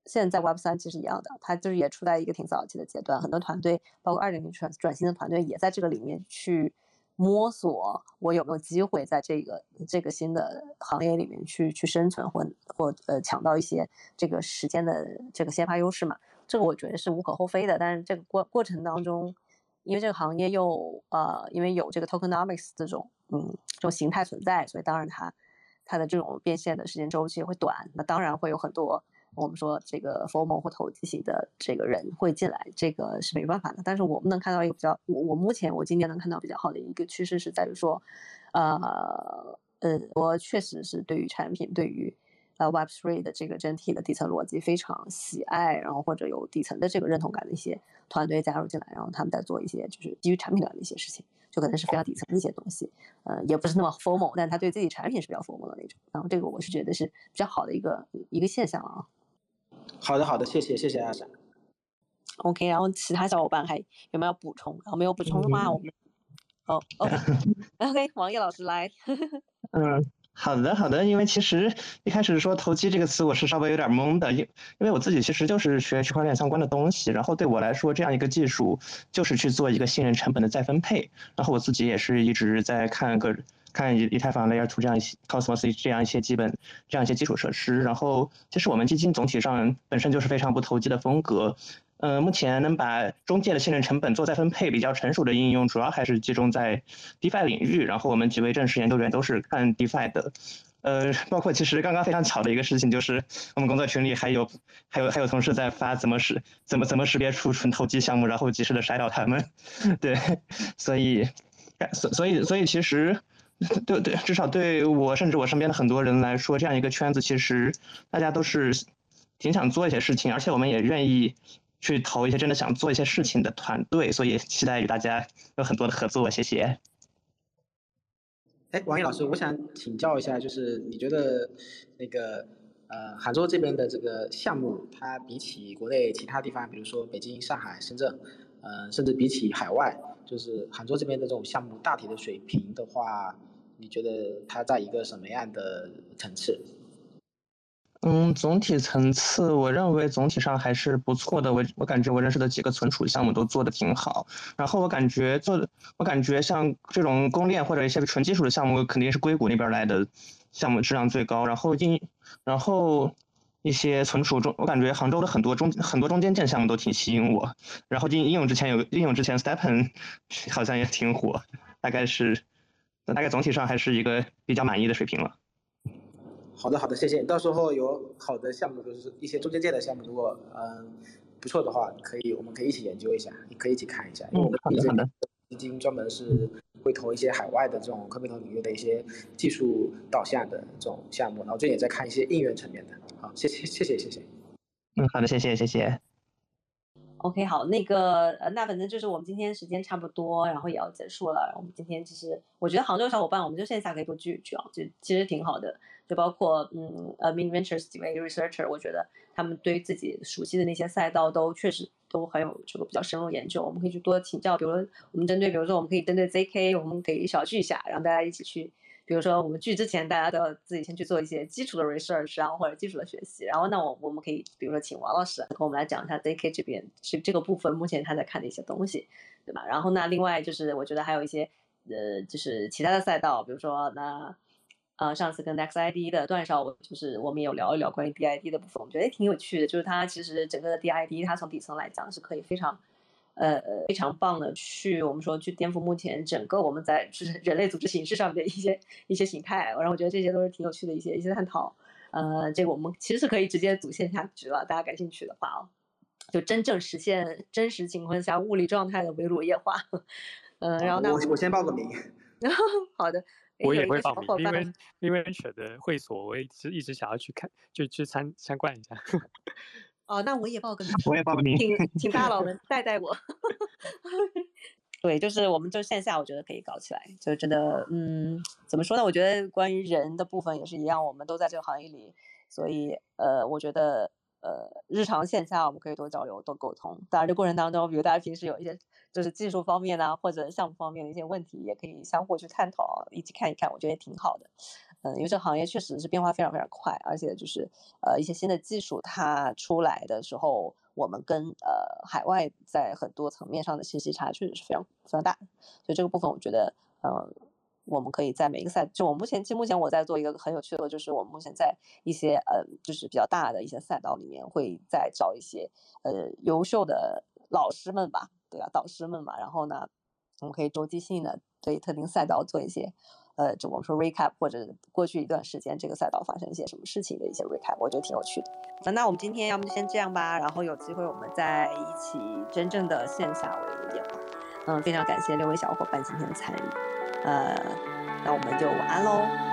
Speaker 6: 现在 Web 三其实一样的，它就是也处在一个挺早期的阶段，很多团队包括二点零转转型的团队也在这个里面去。摸索我有没有机会在这个这个新的行业里面去去生存或或呃抢到一些这个时间的这个先发优势嘛？这个我觉得是无可厚非的。但是这个过过程当中，因为这个行业又呃因为有这个 tokenomics 这种嗯这种形态存在，所以当然它它的这种变现的时间周期会短。那当然会有很多。我们说这个 formal 或投机型的这个人会进来，这个是没办法的。但是我们能看到一个比较，我我目前我今年能看到比较好的一个趋势是在于说，呃呃，我确实是对于产品，对于呃 Web Three 的这个整体的底层逻辑非常喜爱，然后或者有底层的这个认同感的一些团队加入进来，然后他们在做一些就是基于产品端的一些事情，就可能是非常底层的一些东西，呃，也不是那么 formal，但他对自己产品是比较 formal 的那种。然后这个我是觉得是比较好的一个一个现象啊。
Speaker 5: 好的，好的，谢谢，谢谢阿闪。
Speaker 6: OK，然后其他小伙伴还有没有补充？然后没有补充的话，我们哦，OK，OK，王毅老师来。
Speaker 2: 嗯，好的，好的。因为其实一开始说投机这个词，我是稍微有点懵的，因因为我自己其实就是学区块链相关的东西，然后对我来说，这样一个技术就是去做一个信任成本的再分配。然后我自己也是一直在看个。看以以太坊 Layer 2这样一些 Cosmos 这样一些基本这样一些基础设施，然后其实我们基金总体上本身就是非常不投机的风格，呃，目前能把中介的信任成本做再分配比较成熟的应用，主要还是集中在 DeFi 领域，然后我们几位正式研究员都是看 DeFi 的，呃，包括其实刚刚非常巧的一个事情就是我们工作群里还有还有还有同事在发怎么识怎么怎么识别出纯投机项目，然后及时的筛掉他们，对，所以所所以所以其实。对对，至少对我甚至我身边的很多人来说，这样一个圈子其实大家都是挺想做一些事情，而且我们也愿意去投一些真的想做一些事情的团队，所以期待与大家有很多的合作。谢谢。
Speaker 5: 哎，王毅老师，我想请教一下，就是你觉得那个呃杭州这边的这个项目，它比起国内其他地方，比如说北京、上海、深圳，呃，甚至比起海外，就是杭州这边的这种项目大体的水平的话，你觉得它在一个什么样的层次？
Speaker 2: 嗯，总体层次，我认为总体上还是不错的。我我感觉我认识的几个存储项目都做的挺好。然后我感觉做的，我感觉像这种公链或者一些纯技术的项目，肯定是硅谷那边来的项目质量最高。然后应，然后一些存储中，我感觉杭州的很多中很多中间件项目都挺吸引我。然后应应用之前有应用之前 Stepen 好像也挺火，大概是，大概总体上还是一个比较满意的水平了。
Speaker 5: 好的，好的，谢谢。到时候有好的项目，就是一些中间件的项目，如果嗯不错的话，可以，我们可以一起研究一下，也可以一起看一下。
Speaker 2: 嗯，好的，好的。
Speaker 5: 基金专门是会投一些海外的这种科技投领域的一些技术导向的这种项目，然后最近也在看一些应用层面的。好，谢谢，谢谢，谢谢。
Speaker 2: 嗯，好的，谢谢，谢谢。
Speaker 6: OK，好，那个呃，那反正就是我们今天时间差不多，然后也要结束了。我们今天其实我觉得杭州小伙伴，我们就线下可以多聚一聚啊，就其实挺好的。就包括嗯呃，Min Ventures 几位 researcher，我觉得他们对自己熟悉的那些赛道都确实都很有这个比较深入研究。我们可以去多请教，比如说我们针对，比如说我们可以针对 ZK，我们可以小聚一下，让大家一起去，比如说我们聚之前，大家都要自己先去做一些基础的 research，然后或者基础的学习。然后那我我们可以比如说请王老师跟我们来讲一下 ZK 这边这这个部分目前他在看的一些东西，对吧？然后那另外就是我觉得还有一些呃就是其他的赛道，比如说那。呃，上次跟 NextID 的段少，就是我们也有聊一聊关于 DID 的部分，我觉得也挺有趣的。就是它其实整个的 DID，它从底层来讲是可以非常，呃，非常棒的去我们说去颠覆目前整个我们在就是人类组织形式上面的一些一些形态。然后我觉得这些都是挺有趣的一些一些探讨。呃，这个我们其实是可以直接组线下局了，大家感兴趣的话哦，就真正实现真实情况下物理状态的围炉夜话。嗯，然后那
Speaker 5: 我我先报个名。
Speaker 6: 好的。
Speaker 8: 我也会报名，因为因为 Venture 的会所，我一直一直想要去看，就去参参观一下。
Speaker 6: 哦，那我也报个名，
Speaker 2: 我也报个名，
Speaker 6: 请请大佬们 带带我。对，就是我们就线下，我觉得可以搞起来，就真的，嗯，怎么说呢？我觉得关于人的部分也是一样，我们都在这个行业里，所以呃，我觉得。呃，日常线下我们可以多交流、多沟通。当然，这过程当中，比如大家平时有一些就是技术方面啊，或者项目方面的一些问题，也可以相互去探讨，一起看一看，我觉得也挺好的。嗯，因为这个行业确实是变化非常非常快，而且就是呃一些新的技术它出来的时候，我们跟呃海外在很多层面上的信息差确实是非常非常大。所以这个部分，我觉得嗯。我们可以在每一个赛，就我目前，其实目前我在做一个很有趣的，就是我们目前在一些呃，就是比较大的一些赛道里面，会在找一些呃优秀的老师们吧，对啊，导师们嘛。然后呢，我们可以周期性的对特定赛道做一些呃，就我们说 recap 或者过去一段时间这个赛道发生一些什么事情的一些 recap，我觉得挺有趣的。那我们今天要么就先这样吧，然后有机会我们再一起真正的线下为一个电话。嗯，非常感谢六位小伙伴今天的参与。呃，那我们就晚安喽。